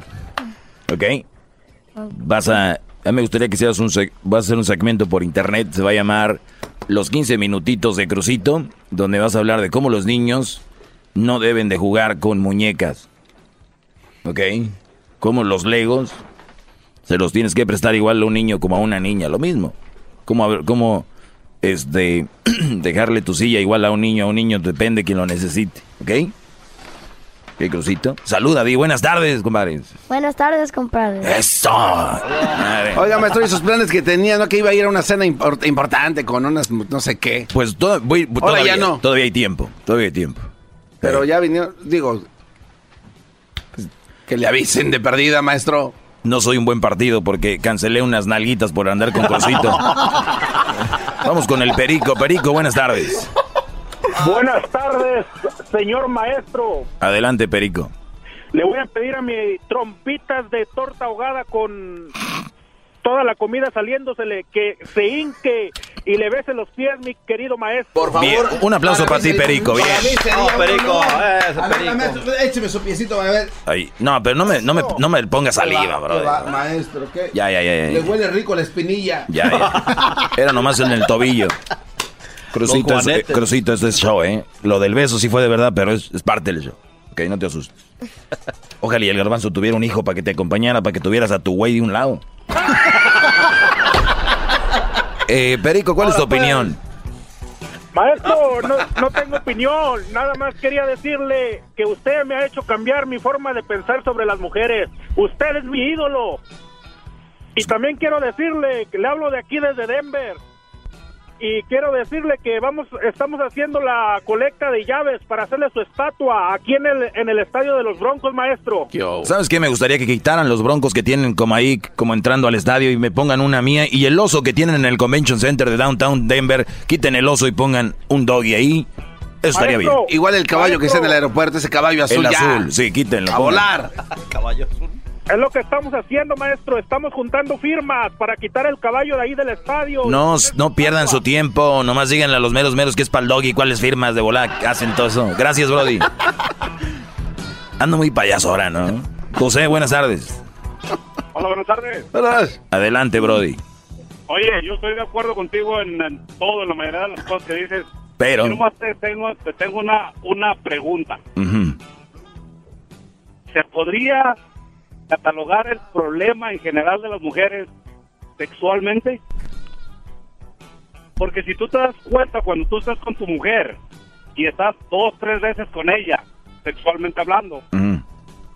¿Ok? Vas a... A mí me gustaría que seas un... Vas a hacer un segmento por internet. Se va a llamar Los 15 minutitos de Crucito. Donde vas a hablar de cómo los niños no deben de jugar con muñecas. ¿Ok? Como los legos se los tienes que prestar igual a un niño como a una niña, lo mismo. Como, como este, dejarle tu silla igual a un niño, a un niño, depende de quien lo necesite, ¿ok? ¿Qué crucito? Saluda, Di, buenas tardes, compadres.
Buenas tardes, compadre.
¡Eso!
Oiga, maestro, y sus planes que tenía, ¿no? Que iba a ir a una cena import- importante con unas no sé qué.
Pues to- voy-
Ahora
todavía,
ya no.
todavía hay tiempo, todavía hay tiempo.
Pero ya vinieron, digo, pues, que le avisen de perdida, maestro.
No soy un buen partido porque cancelé unas nalguitas por andar con Crucito. Vamos con el Perico. Perico, buenas tardes.
Buenas tardes, señor maestro.
Adelante, Perico.
Le voy a pedir a mi trompitas de torta ahogada con toda la comida saliéndosele que se hinque y le bese los pies, mi querido maestro. Por
Bien, un aplauso para ti, Perico. Bien.
No, Perico,
maestro, écheme su piecito, a ver.
Ay, no, pero no me, no me, no me ponga saliva,
¿Qué va,
bro.
maestro, ¿qué?
Ya, ya, ya, ya.
Le huele rico la espinilla.
Ya, ya. Era nomás en el tobillo. Crucito, es, eh, Crucito, esto es show, ¿eh? Lo del beso sí fue de verdad, pero es, es parte del show. Ok, no te asustes. Ojalá y el garbanzo tuviera un hijo para que te acompañara, para que tuvieras a tu güey de un lado. Eh, Perico, ¿cuál es tu opinión?
Maestro, no, no tengo opinión, nada más quería decirle que usted me ha hecho cambiar mi forma de pensar sobre las mujeres. Usted es mi ídolo. Y también quiero decirle que le hablo de aquí desde Denver. Y quiero decirle que vamos, estamos haciendo la colecta de llaves para hacerle su estatua aquí en el, en el estadio de los Broncos, maestro.
¿Sabes qué? Me gustaría que quitaran los broncos que tienen como ahí, como entrando al estadio y me pongan una mía. Y el oso que tienen en el Convention Center de Downtown Denver, quiten el oso y pongan un doggy ahí. Eso estaría bien.
Igual el caballo que está en el aeropuerto, ese caballo azul
El
ya.
azul, sí, quítenlo.
A
pongan.
volar.
Es lo que estamos haciendo, maestro. Estamos juntando firmas para quitar el caballo de ahí del estadio.
No, no pierdan su tiempo, nomás díganle a los meros meros que es para el doggy, cuáles firmas de volar hacen todo eso. Gracias, Brody. Ando muy payaso ahora, ¿no? José, buenas tardes.
Hola, buenas tardes.
Adelante, Brody.
Oye, yo estoy de acuerdo contigo en, en todo, en la mayoría de las cosas que dices.
Pero-
Yo nomás te tengo, te tengo una, una pregunta. ¿Se podría catalogar el problema en general de las mujeres sexualmente? Porque si tú te das cuenta cuando tú estás con tu mujer y estás dos, tres veces con ella, sexualmente hablando,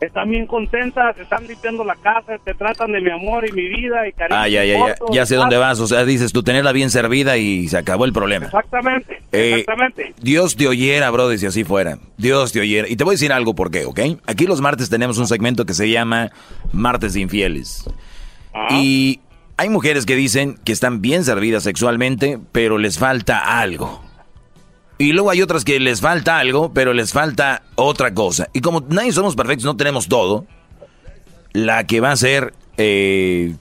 están bien contentas, te están limpiando la casa, te tratan de mi amor y mi vida y cariño.
Ah, ya, ya, ya, ya sé dónde vas. O sea, dices tú tenerla bien servida y se acabó el problema.
Exactamente,
Eh,
exactamente.
Dios te oyera, brother, si así fuera. Dios te oyera. Y te voy a decir algo por qué, ¿ok? Aquí los martes tenemos un segmento que se llama Martes de Infieles. Y hay mujeres que dicen que están bien servidas sexualmente, pero les falta algo. Y luego hay otras que les falta algo, pero les falta otra cosa. Y como nadie somos perfectos, no tenemos todo, la que va a ser, eh,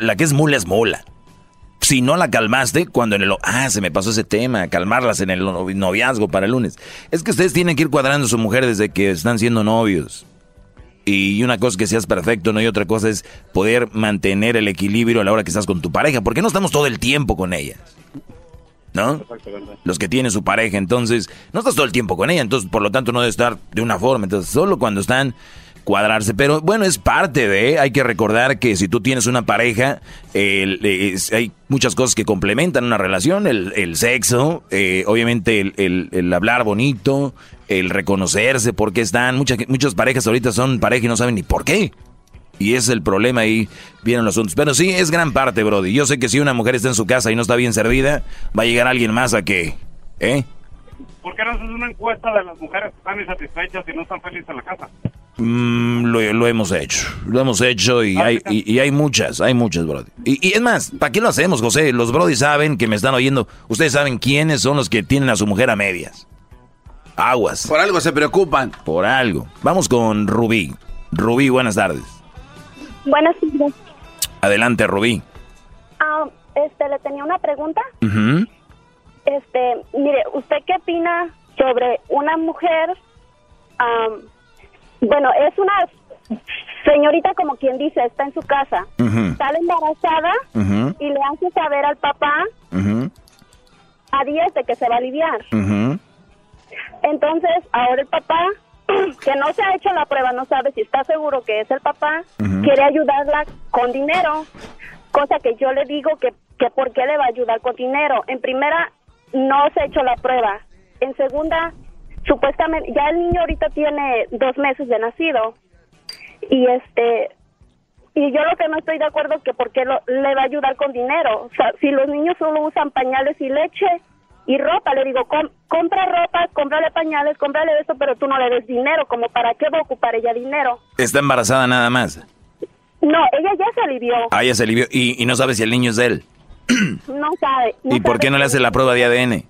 la que es mula es mula. Si no la calmaste, cuando en el... Ah, se me pasó ese tema, calmarlas en el novi- noviazgo para el lunes. Es que ustedes tienen que ir cuadrando a su mujer desde que están siendo novios. Y una cosa es que seas perfecto, ¿no? Y otra cosa es poder mantener el equilibrio a la hora que estás con tu pareja. Porque no estamos todo el tiempo con ellas. ¿No? Los que tienen su pareja, entonces, no estás todo el tiempo con ella, entonces, por lo tanto, no debe estar de una forma. Entonces, solo cuando están cuadrarse. Pero bueno, es parte de, hay que recordar que si tú tienes una pareja, el- es- hay muchas cosas que complementan una relación, el, el sexo, eh, obviamente el, el- el hablar bonito, el reconocerse, por qué están, muchas, muchas parejas ahorita son pareja y no saben ni por qué. Y ese es el problema ahí, vienen los asuntos. Pero sí, es gran parte, Brody. Yo sé que si una mujer está en su casa y no está bien servida, va a llegar alguien más a que, ¿eh?
¿Por qué no haces una encuesta de las mujeres que están insatisfechas y no están felices en la casa?
Mm, lo, lo hemos hecho, lo hemos hecho y hay, y, y hay muchas, hay muchas, Brody. Y, y es más, ¿para qué lo hacemos, José? Los Brody saben que me están oyendo. Ustedes saben quiénes son los que tienen a su mujer a medias. Aguas.
Por algo se preocupan.
Por algo. Vamos con Rubí. Rubí, buenas tardes.
Buenas tardes.
Adelante, Rubí.
Ah, este, le tenía una pregunta.
Ujú.
Este, mire, ¿usted qué opina sobre una mujer? am, bueno, es una señorita como quien dice, está en su casa,
Ujú.
sale embarazada y le hace saber al papá a días de que se va a aliviar. Entonces, ahora el papá, que no se ha hecho la prueba, no sabe si está seguro que es el papá, quiere ayudarla con dinero, cosa que yo le digo que, que por qué le va a ayudar con dinero. En primera, no se ha hecho la prueba. En segunda, supuestamente, ya el niño ahorita tiene dos meses de nacido. Y este, y yo lo que no estoy de acuerdo es que por qué lo- le va a ayudar con dinero. O sea, si los niños solo usan pañales y leche y ropa, le digo, com- compra ropa, cómprale pañales, cómprale eso, pero tú no le des dinero, como para qué va a ocupar ella dinero.
Está embarazada nada más.
No, ella ya se alivió,
Ah, ya se alivió. Y, y no sabe si el niño es de él.
no sabe. no
¿Y por
sabe.
qué no le hace la prueba de ADN?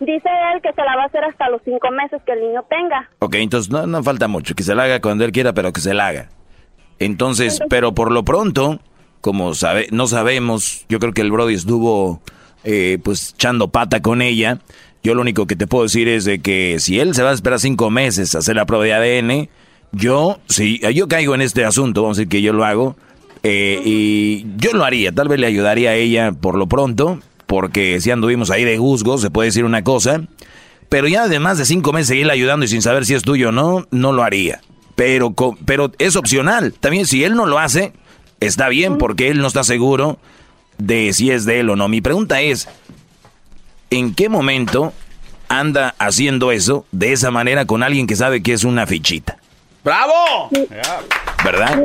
Dice él que se la va a hacer hasta los cinco meses que el niño tenga.
Ok, entonces no, no falta mucho. Que se la haga cuando él quiera, pero que se la haga. Entonces, pero por lo pronto, como sabe, no sabemos, yo creo que el Brody estuvo eh, pues echando pata con ella. Yo lo único que te puedo decir es de que si él se va a esperar cinco meses a hacer la prueba de ADN, yo, si yo caigo en este asunto, vamos a decir que yo lo hago, eh, y yo lo haría, tal vez le ayudaría a ella por lo pronto, porque si anduvimos ahí de juzgo, se puede decir una cosa, pero ya además de cinco meses seguirle ayudando y sin saber si es tuyo o no, no lo haría. Pero, pero es opcional. También si él no lo hace, está bien porque él no está seguro de si es de él o no. Mi pregunta es, ¿en qué momento anda haciendo eso de esa manera con alguien que sabe que es una fichita?
¡Bravo!
¿Verdad?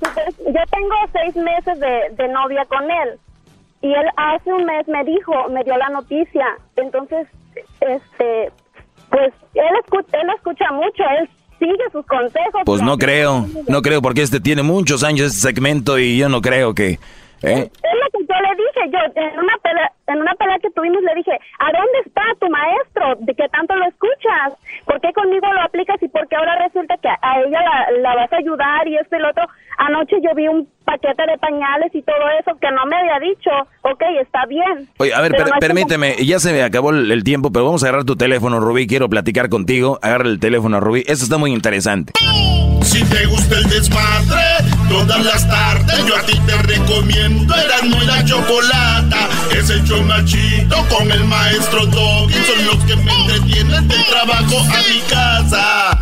Pues, yo tengo seis meses de, de novia con él y él hace un mes me dijo, me dio la noticia. Entonces, este, pues él escucha, él escucha mucho, él sigue sus consejos.
Pues no creo, no creo porque este tiene muchos años este segmento y yo no creo que... ¿eh?
Es lo que yo le dije, yo en una pelea, en una pelea que tuvimos le dije, ¿a dónde está tu maestro? ¿De qué tanto lo escuchas? ¿Por qué conmigo lo aplicas y por qué ahora resulta que a ella la, la vas a ayudar y esto y lo otro? Anoche yo vi un paquete de pañales y todo eso que no me había dicho. Ok, está bien.
Oye, a ver,
Pero
per-
no es como-
permíteme, ya se me acabó el, el tiempo, pero vamos a agarrar tu teléfono, Rubí, quiero platicar contigo. Agarra el teléfono, Rubí, eso está muy interesante.
Si te gusta el desmadre, todas las tardes yo a ti te recomiendo Erasmo y la Chocolata. Es el chido con el maestro Doggy. Son los que me entretienen del trabajo a mi casa.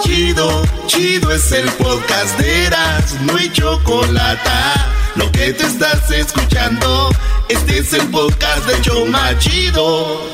Chido, chido es el podcast de Erasmo y Chocolata. Lo que te estás escuchando, este es el podcast de Choma Chido.